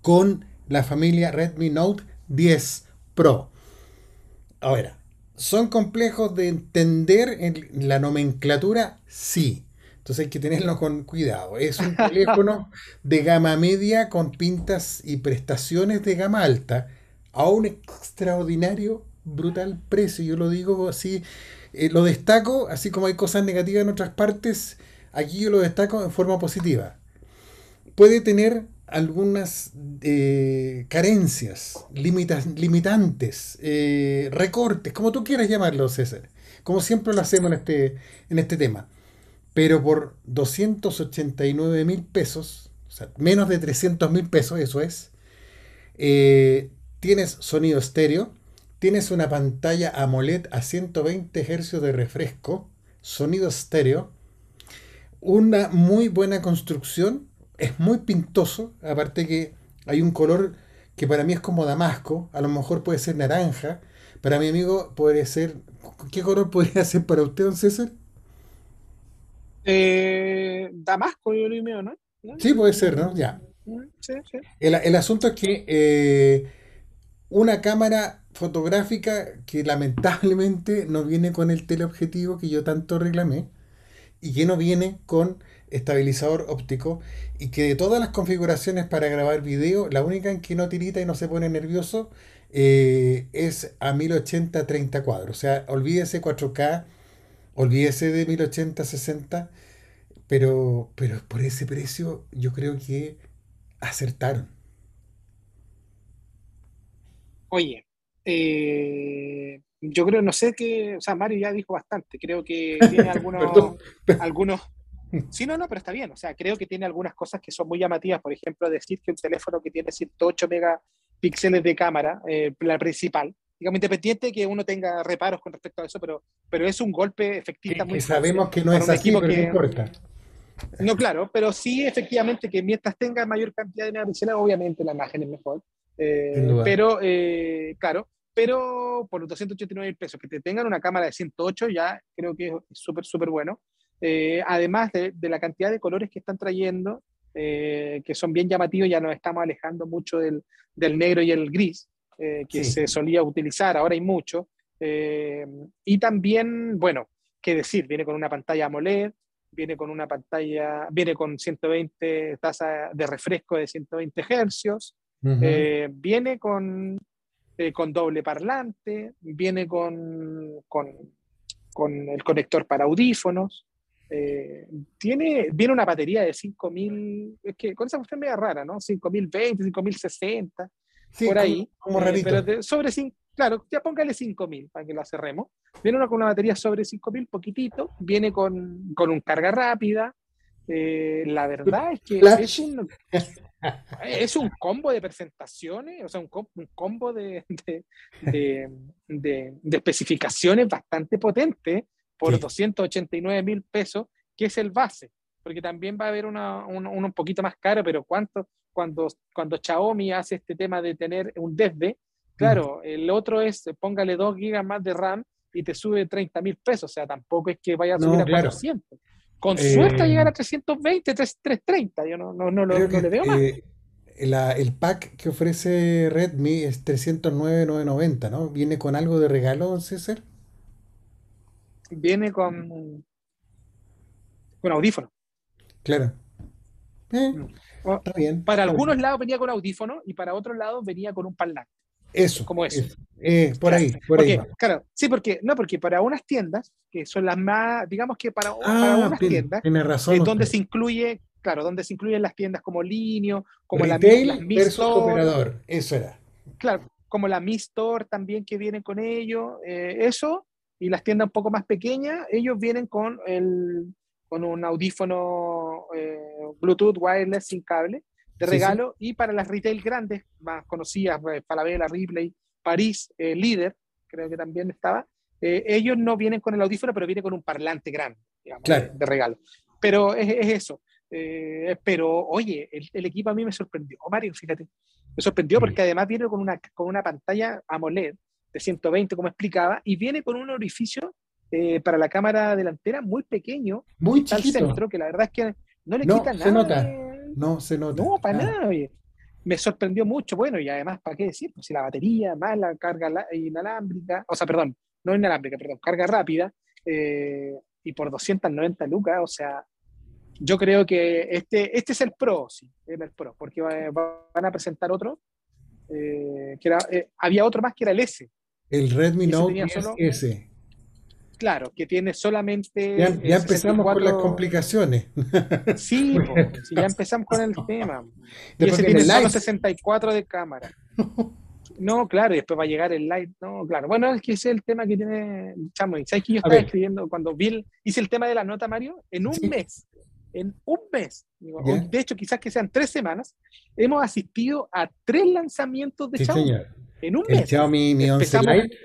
con la familia Redmi Note 10 Pro. Ahora, ¿son complejos de entender en la nomenclatura? Sí. Entonces hay que tenerlo con cuidado. Es un teléfono de gama media con pintas y prestaciones de gama alta a un extraordinario, brutal precio. Yo lo digo así, eh, lo destaco, así como hay cosas negativas en otras partes, aquí yo lo destaco en forma positiva. Puede tener algunas eh, carencias, limitantes, eh, recortes, como tú quieras llamarlo, César, como siempre lo hacemos en este, en este tema. Pero por 289 mil pesos, menos de 300 mil pesos, eso es, tienes sonido estéreo, tienes una pantalla AMOLED a 120 Hz de refresco, sonido estéreo, una muy buena construcción, es muy pintoso, aparte que hay un color que para mí es como damasco, a lo mejor puede ser naranja, para mi amigo puede ser, ¿qué color podría ser para usted, don César? Eh, damasco, yo lo ¿no? Sí, puede ser, ¿no? Ya. Sí, sí. El, asunto es que eh, una cámara fotográfica que lamentablemente no viene con el teleobjetivo que yo tanto reclamé y que no viene con estabilizador óptico y que de todas las configuraciones para grabar video, la única en que no tirita y no se pone nervioso eh, es a 1080 30 cuadros. O sea, olvídese 4K, olvídese de 1080 60, pero, pero por ese precio yo creo que acertaron. Oye, eh, yo creo, no sé qué, o sea, Mario ya dijo bastante, creo que tiene algunos, algunos, sí, no, no, pero está bien, o sea, creo que tiene algunas cosas que son muy llamativas, por ejemplo, decir que un teléfono que tiene 108 megapíxeles de cámara, eh, la principal, digamos, independiente de que uno tenga reparos con respecto a eso, pero, pero es un golpe efectivista muy Sabemos que no es así, pero no importa. No, claro, pero sí, efectivamente, que mientras tenga mayor cantidad de megapíxeles, obviamente la imagen es mejor. Eh, pero, eh, claro, pero por los 289 pesos, que te tengan una cámara de 108 ya creo que es súper, súper bueno. Eh, además de, la cantidad de colores que están trayendo, que son bien llamativos, ya nos estamos alejando mucho del, del negro y el gris, que se solía utilizar, ahora hay mucho. y también, bueno, qué decir, viene con una pantalla AMOLED, viene con una pantalla, viene con 120 tasa de refresco de 120 hercios, eh, viene con, eh, con doble parlante, viene con, con, con el conector para audífonos, eh, tiene, viene una batería de 5000, es que con esa cuestión media rara, ¿no? 5020, 5060, por ahí. Como, pero sobre 5 Claro, ya póngale 5000 para que lo cerremos. Viene una con una batería sobre 5000, poquitito. Viene con, con un carga rápida. Eh, la verdad es que es un, es un, combo de presentaciones, o sea, un, combo de, de, de, especificaciones bastante potente por 289 mil pesos, que es el base. Porque también va a haber una, un poquito más caro, pero ¿cuánto? Cuando, cuando Xiaomi hace este tema de tener un desde, Claro, el otro es póngale 2 gigas más de RAM y te sube 30 mil pesos, o sea, tampoco es que vaya a subir a 400. Con suerte llegar a 320, 330, yo no, no, no, lo, le veo más. Eh, el pack que ofrece Redmi es 309,990, ¿no? ¿Viene con algo de regalo, César? Viene con, con audífono. Claro. Eh, mm. está bien. Para algunos lados venía con audífono y para otros lados venía con un parlante. Eso. Como eso. Eh, por ahí, por ahí. Claro, sí, porque, no, porque para unas tiendas, que son las más, digamos que para, para ah, unas tiendas, tiene razón, es donde se incluye, claro, donde se incluyen las tiendas como Linio, como Retail la, versus operador, eso era. Claro, como la Mi Store también que vienen con ello, eh, eso, y las tiendas un poco más pequeñas, ellos vienen con, el, con un audífono eh, Bluetooth wireless sin cable, de regalo y para las retail grandes, más conocidas, pues, Falabella, Ripley, París, eh, Líder, creo que también estaba, eh, ellos no vienen con el audífono, pero vienen con un parlante grande, digamos, de, regalo. Pero es, eso. Eh, pero oye, el, equipo a mí me sorprendió, Mario, fíjate. Me sorprendió porque además viene con una, con una pantalla AMOLED de 120, como explicaba, y viene con un orificio para la cámara delantera muy pequeño, muy chiquito. centro, que la verdad es que no le quita nada. Nota. No se nota. No, para nada, Me sorprendió mucho. Bueno, y además, ¿para qué decir? Pues si la batería, más la carga inalámbrica, o sea, perdón, no inalámbrica, perdón, carga rápida, eh, y por 290 lucas, o sea, yo creo que este, este es el Pro, sí, es el Pro, porque van a presentar otro, eh, que era, eh, había otro más que era el S. El Redmi Note S. Claro, que tiene solamente. Ya, empezamos con las complicaciones. Sí, ya empezamos con el tema. Y ese tiene solo 64 de cámara. No, claro, y después va a llegar el light. No, claro. Bueno, es que ese es el tema que tiene Chamo. ¿Sabes que yo estaba escribiendo cuando vi hice el tema de la nota, Mario? En un mes. En un mes. de hecho, quizás que sean tres semanas. Hemos asistido a tres lanzamientos de sí, Xiaomi. En un mes. El Xiaomi Mi 11 Lite.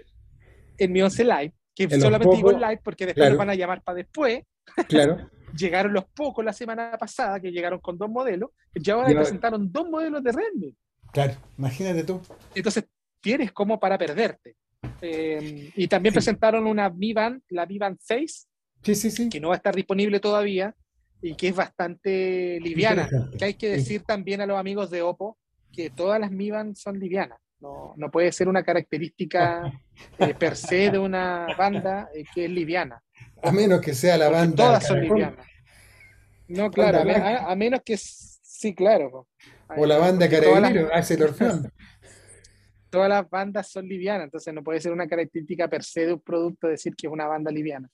En Mi 11 Lite que solamente digo live porque después lo van a llamar para después. Claro. llegaron los pocos la semana pasada, que llegaron con dos modelos, y ahora presentaron dos modelos de Redmi. Claro, imagínate tú. Entonces, tienes como para perderte. Em, y también presentaron una Mi Band, la Mi Band 6, sí, sí, sí. que no va a estar disponible todavía y que es bastante liviana. Que hay que decir también a los amigos de Oppo que todas las Mi Band son livianas. No, no puede ser una característica eh, per se de una banda eh, que es liviana. A menos que sea la banda. Todas son livianas. No, claro, a, menos que sí, claro. O la banda Carabinero, hace el orfeón. Todas las bandas son livianas, entonces no puede ser una característica per se de un producto decir que es una banda liviana.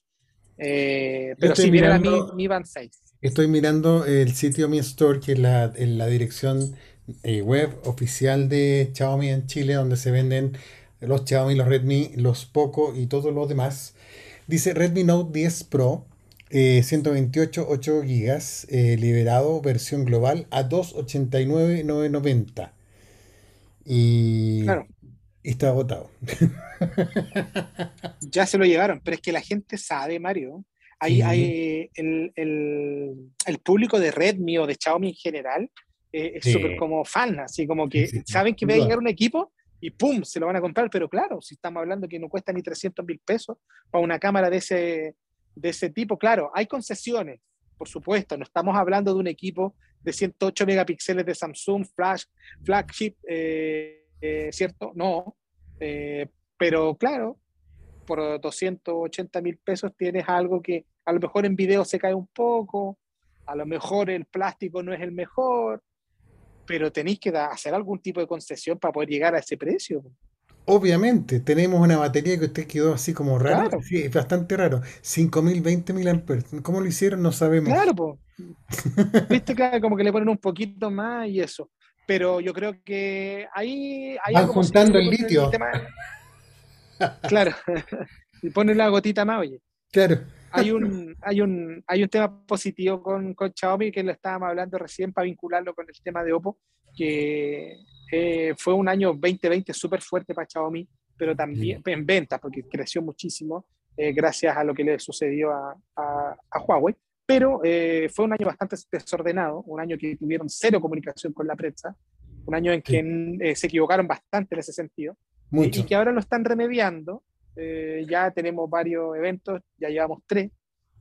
Eh, pero si viene la Mi, Mi Band 6. Estoy mirando el sitio Mi Store, que es la, en la dirección eh, web oficial de Xiaomi en Chile, donde se venden los Xiaomi, los Redmi, los Poco y todos los demás. Dice Redmi Note 10 Pro, 128 8 GB, liberado versión global a 289,990. Y, Y está agotado. Ya se lo llevaron, pero es que la gente sabe, Mario. Hay, Sí, hay el, el- el público de Redmi o de Xiaomi en general eh, es sí, súper como fan, así como que sí, sí, saben que va a llegar un equipo y ¡pum! se lo van a comprar, pero claro, si estamos hablando que no cuesta ni 300 mil pesos para una cámara de ese, de ese tipo, claro, hay concesiones, por supuesto, no estamos hablando de un equipo de 108 megapíxeles de Samsung, flash, flagship, eh, eh, ¿cierto? No, eh, pero claro, por 280 mil pesos tienes algo que a lo mejor en video se cae un poco, a lo mejor el plástico no es el mejor, pero tenéis que hacer algún tipo de concesión para poder llegar a ese precio. Obviamente, tenemos una batería que usted quedó así como raro. Claro, Sí, es bastante raro. 5.000, 20.000 amperes. ¿Cómo lo hicieron? No sabemos. claro, pues. Viste, claro, como que le ponen un poquito más y eso. Pero yo creo que ahí hay Van juntando el litio. Claro, y ponen la gotita más, oye. Claro. Hay un, hay un, hay un tema positivo con, con Xiaomi que lo estábamos hablando recién para vincularlo con el tema de Oppo, que eh, fue un año 2020 súper fuerte para Xiaomi, pero también en ventas, porque creció muchísimo eh, gracias a lo que le sucedió a, a, a Huawei. Pero eh, fue un año bastante desordenado, un año que tuvieron cero comunicación con la prensa, un año en que eh, se equivocaron bastante en ese sentido y, y mucho. que ahora lo están remediando. Eh, ya tenemos varios eventos, ya llevamos tres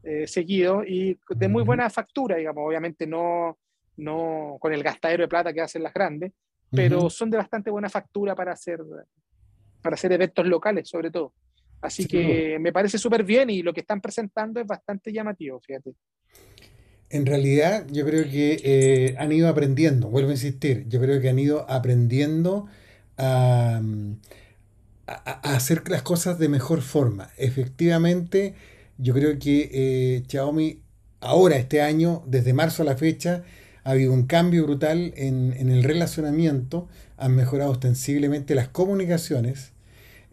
eh, seguidos y de muy buena factura, digamos, obviamente no, no con el gastadero de plata que hacen las grandes, pero son de bastante buena factura para hacer, para hacer eventos locales, sobre todo. Así que me parece súper bien y lo que están presentando es bastante llamativo, fíjate. En realidad, yo creo que eh, han ido aprendiendo, vuelvo a insistir, yo creo que han ido aprendiendo a, a- hacer las cosas de mejor forma. Efectivamente, yo creo que eh, Xiaomi ahora, este año, desde marzo a la fecha, ha habido un cambio brutal en, en el relacionamiento, han mejorado ostensiblemente las comunicaciones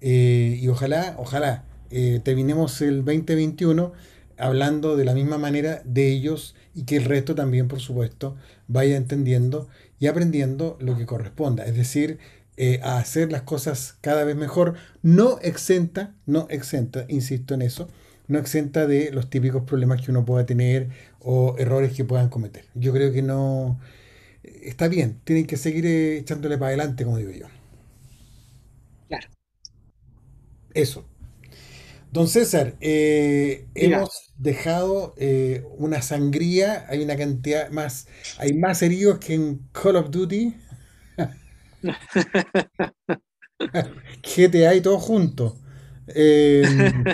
eh, y ojalá, ojalá eh, terminemos el 2021 hablando de la misma manera de ellos y que el resto también, por supuesto, vaya entendiendo y aprendiendo lo que corresponda. Es decir, eh, a hacer las cosas cada vez mejor, no exenta, no exenta, insisto en eso, no exenta de los típicos problemas que uno pueda tener o errores que puedan cometer. Yo creo que no está bien, tienen que seguir eh, echándole para adelante, como digo yo. Claro. Eso. Don César, eh, hemos dejado eh, una sangría, hay una cantidad más, hay más heridos que en Call of Duty, GTA y todo junto. Eh,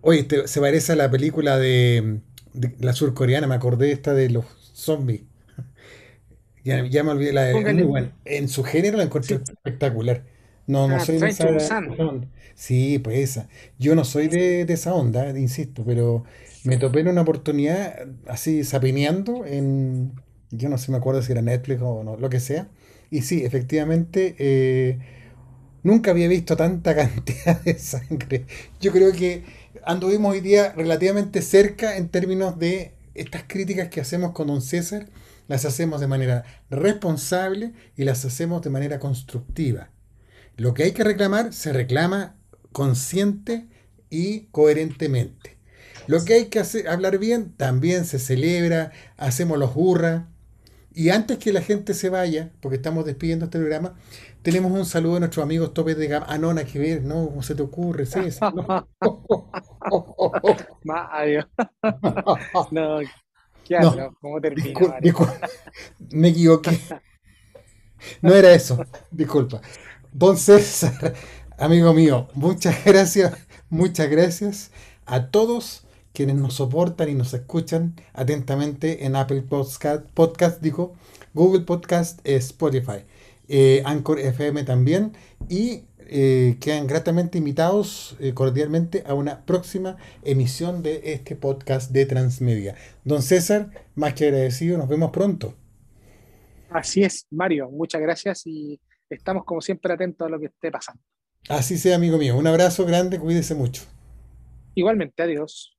oye, te- se parece a la película de, de la surcoreana, me acordé esta de los zombies. Ya, ya me olvidé, la de- muy buena. En su género la encontré Sí. espectacular. No, no Ah, soy de esa, onda. Sí, pues esa. Yo no soy de, de esa onda, insisto, pero me topé en una oportunidad así sapineando en, yo no sé, me acuerdo si era Netflix o no, lo que sea. Y sí, efectivamente, eh, nunca había visto tanta cantidad de sangre. Yo creo que anduvimos hoy día relativamente cerca en términos de estas críticas que hacemos con don César, las hacemos de manera responsable y las hacemos de manera constructiva. Lo que hay que reclamar se reclama consciente y coherentemente. Lo que hay que hacer, hablar bien también se celebra, hacemos los hurra. Y antes que la gente se vaya, porque estamos despidiendo este programa, tenemos un saludo de nuestros amigos topes de gama. Ah, no, nada que ver, no, ¿cómo se te ocurre, César? No. Mario. No, ¿qué No, hablo? ¿Cómo termina, discul- Mario? discul- me equivoqué. No era eso, disculpa. Don César, amigo mío, muchas gracias, muchas gracias a todos quienes nos soportan y nos escuchan atentamente en Apple Podcast, Podcast digo, Google Podcast, eh, Spotify, eh, Anchor FM también, y eh, quedan gratamente invitados eh, cordialmente a una próxima emisión de este podcast de Transmedia. Don César, más que agradecido, nos vemos pronto. Así es, Mario. Muchas gracias y estamos como siempre atentos a lo que esté pasando. Así sea, amigo mío. Un abrazo grande, cuídese mucho. Igualmente, adiós.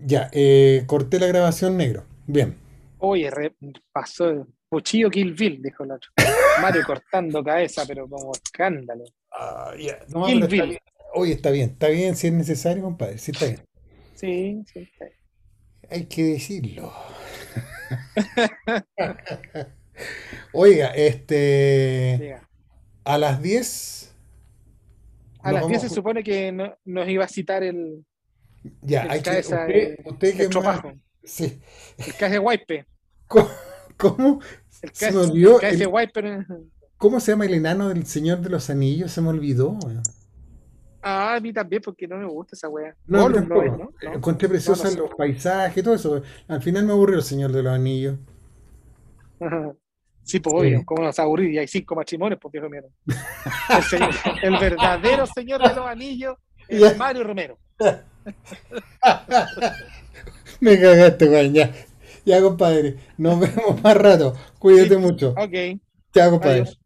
Ya, eh, corté la grabación negro. Bien. Oye, re- pasó cuchillo Kill Bill, dijo el otro. Mario cortando cabeza, pero como escándalo. Ya. No, Kill está Bill. bien. Oye, está bien, está bien si es necesario, compadre. Sí, está bien. Sí, sí. está bien. Hay que decirlo. Oiga, este. Diga. A las 10. A las 10 se supone que no- nos iba a citar el, Ya, el hay que. Usted, el- usted que el más- Sí. el cabeza de wipe. ¿Cómo? cómo El Se me olvidó el cabeza de el- wipe. ¿Cómo se llama el enano del Señor de los Anillos? Se me olvidó. weón. Ah, a mí también, porque no me gusta esa wea. No, Gollum. ¿no es, no? ¿No? Encontré preciosos los paisajes todo eso. Al final me aburrió el Señor de los Anillos. Sí, pues Sí. obvio, ¿cómo nos aburrir? Y hay cinco matrimonios, pues viejo mierda. El, señor- el verdadero señor de los anillos es. Mario Romero. Me cagaste, weón. Ya. ya, compadre. Nos vemos más rato. Cuídate Sí. mucho. Ok, Chao, compadre. adiós.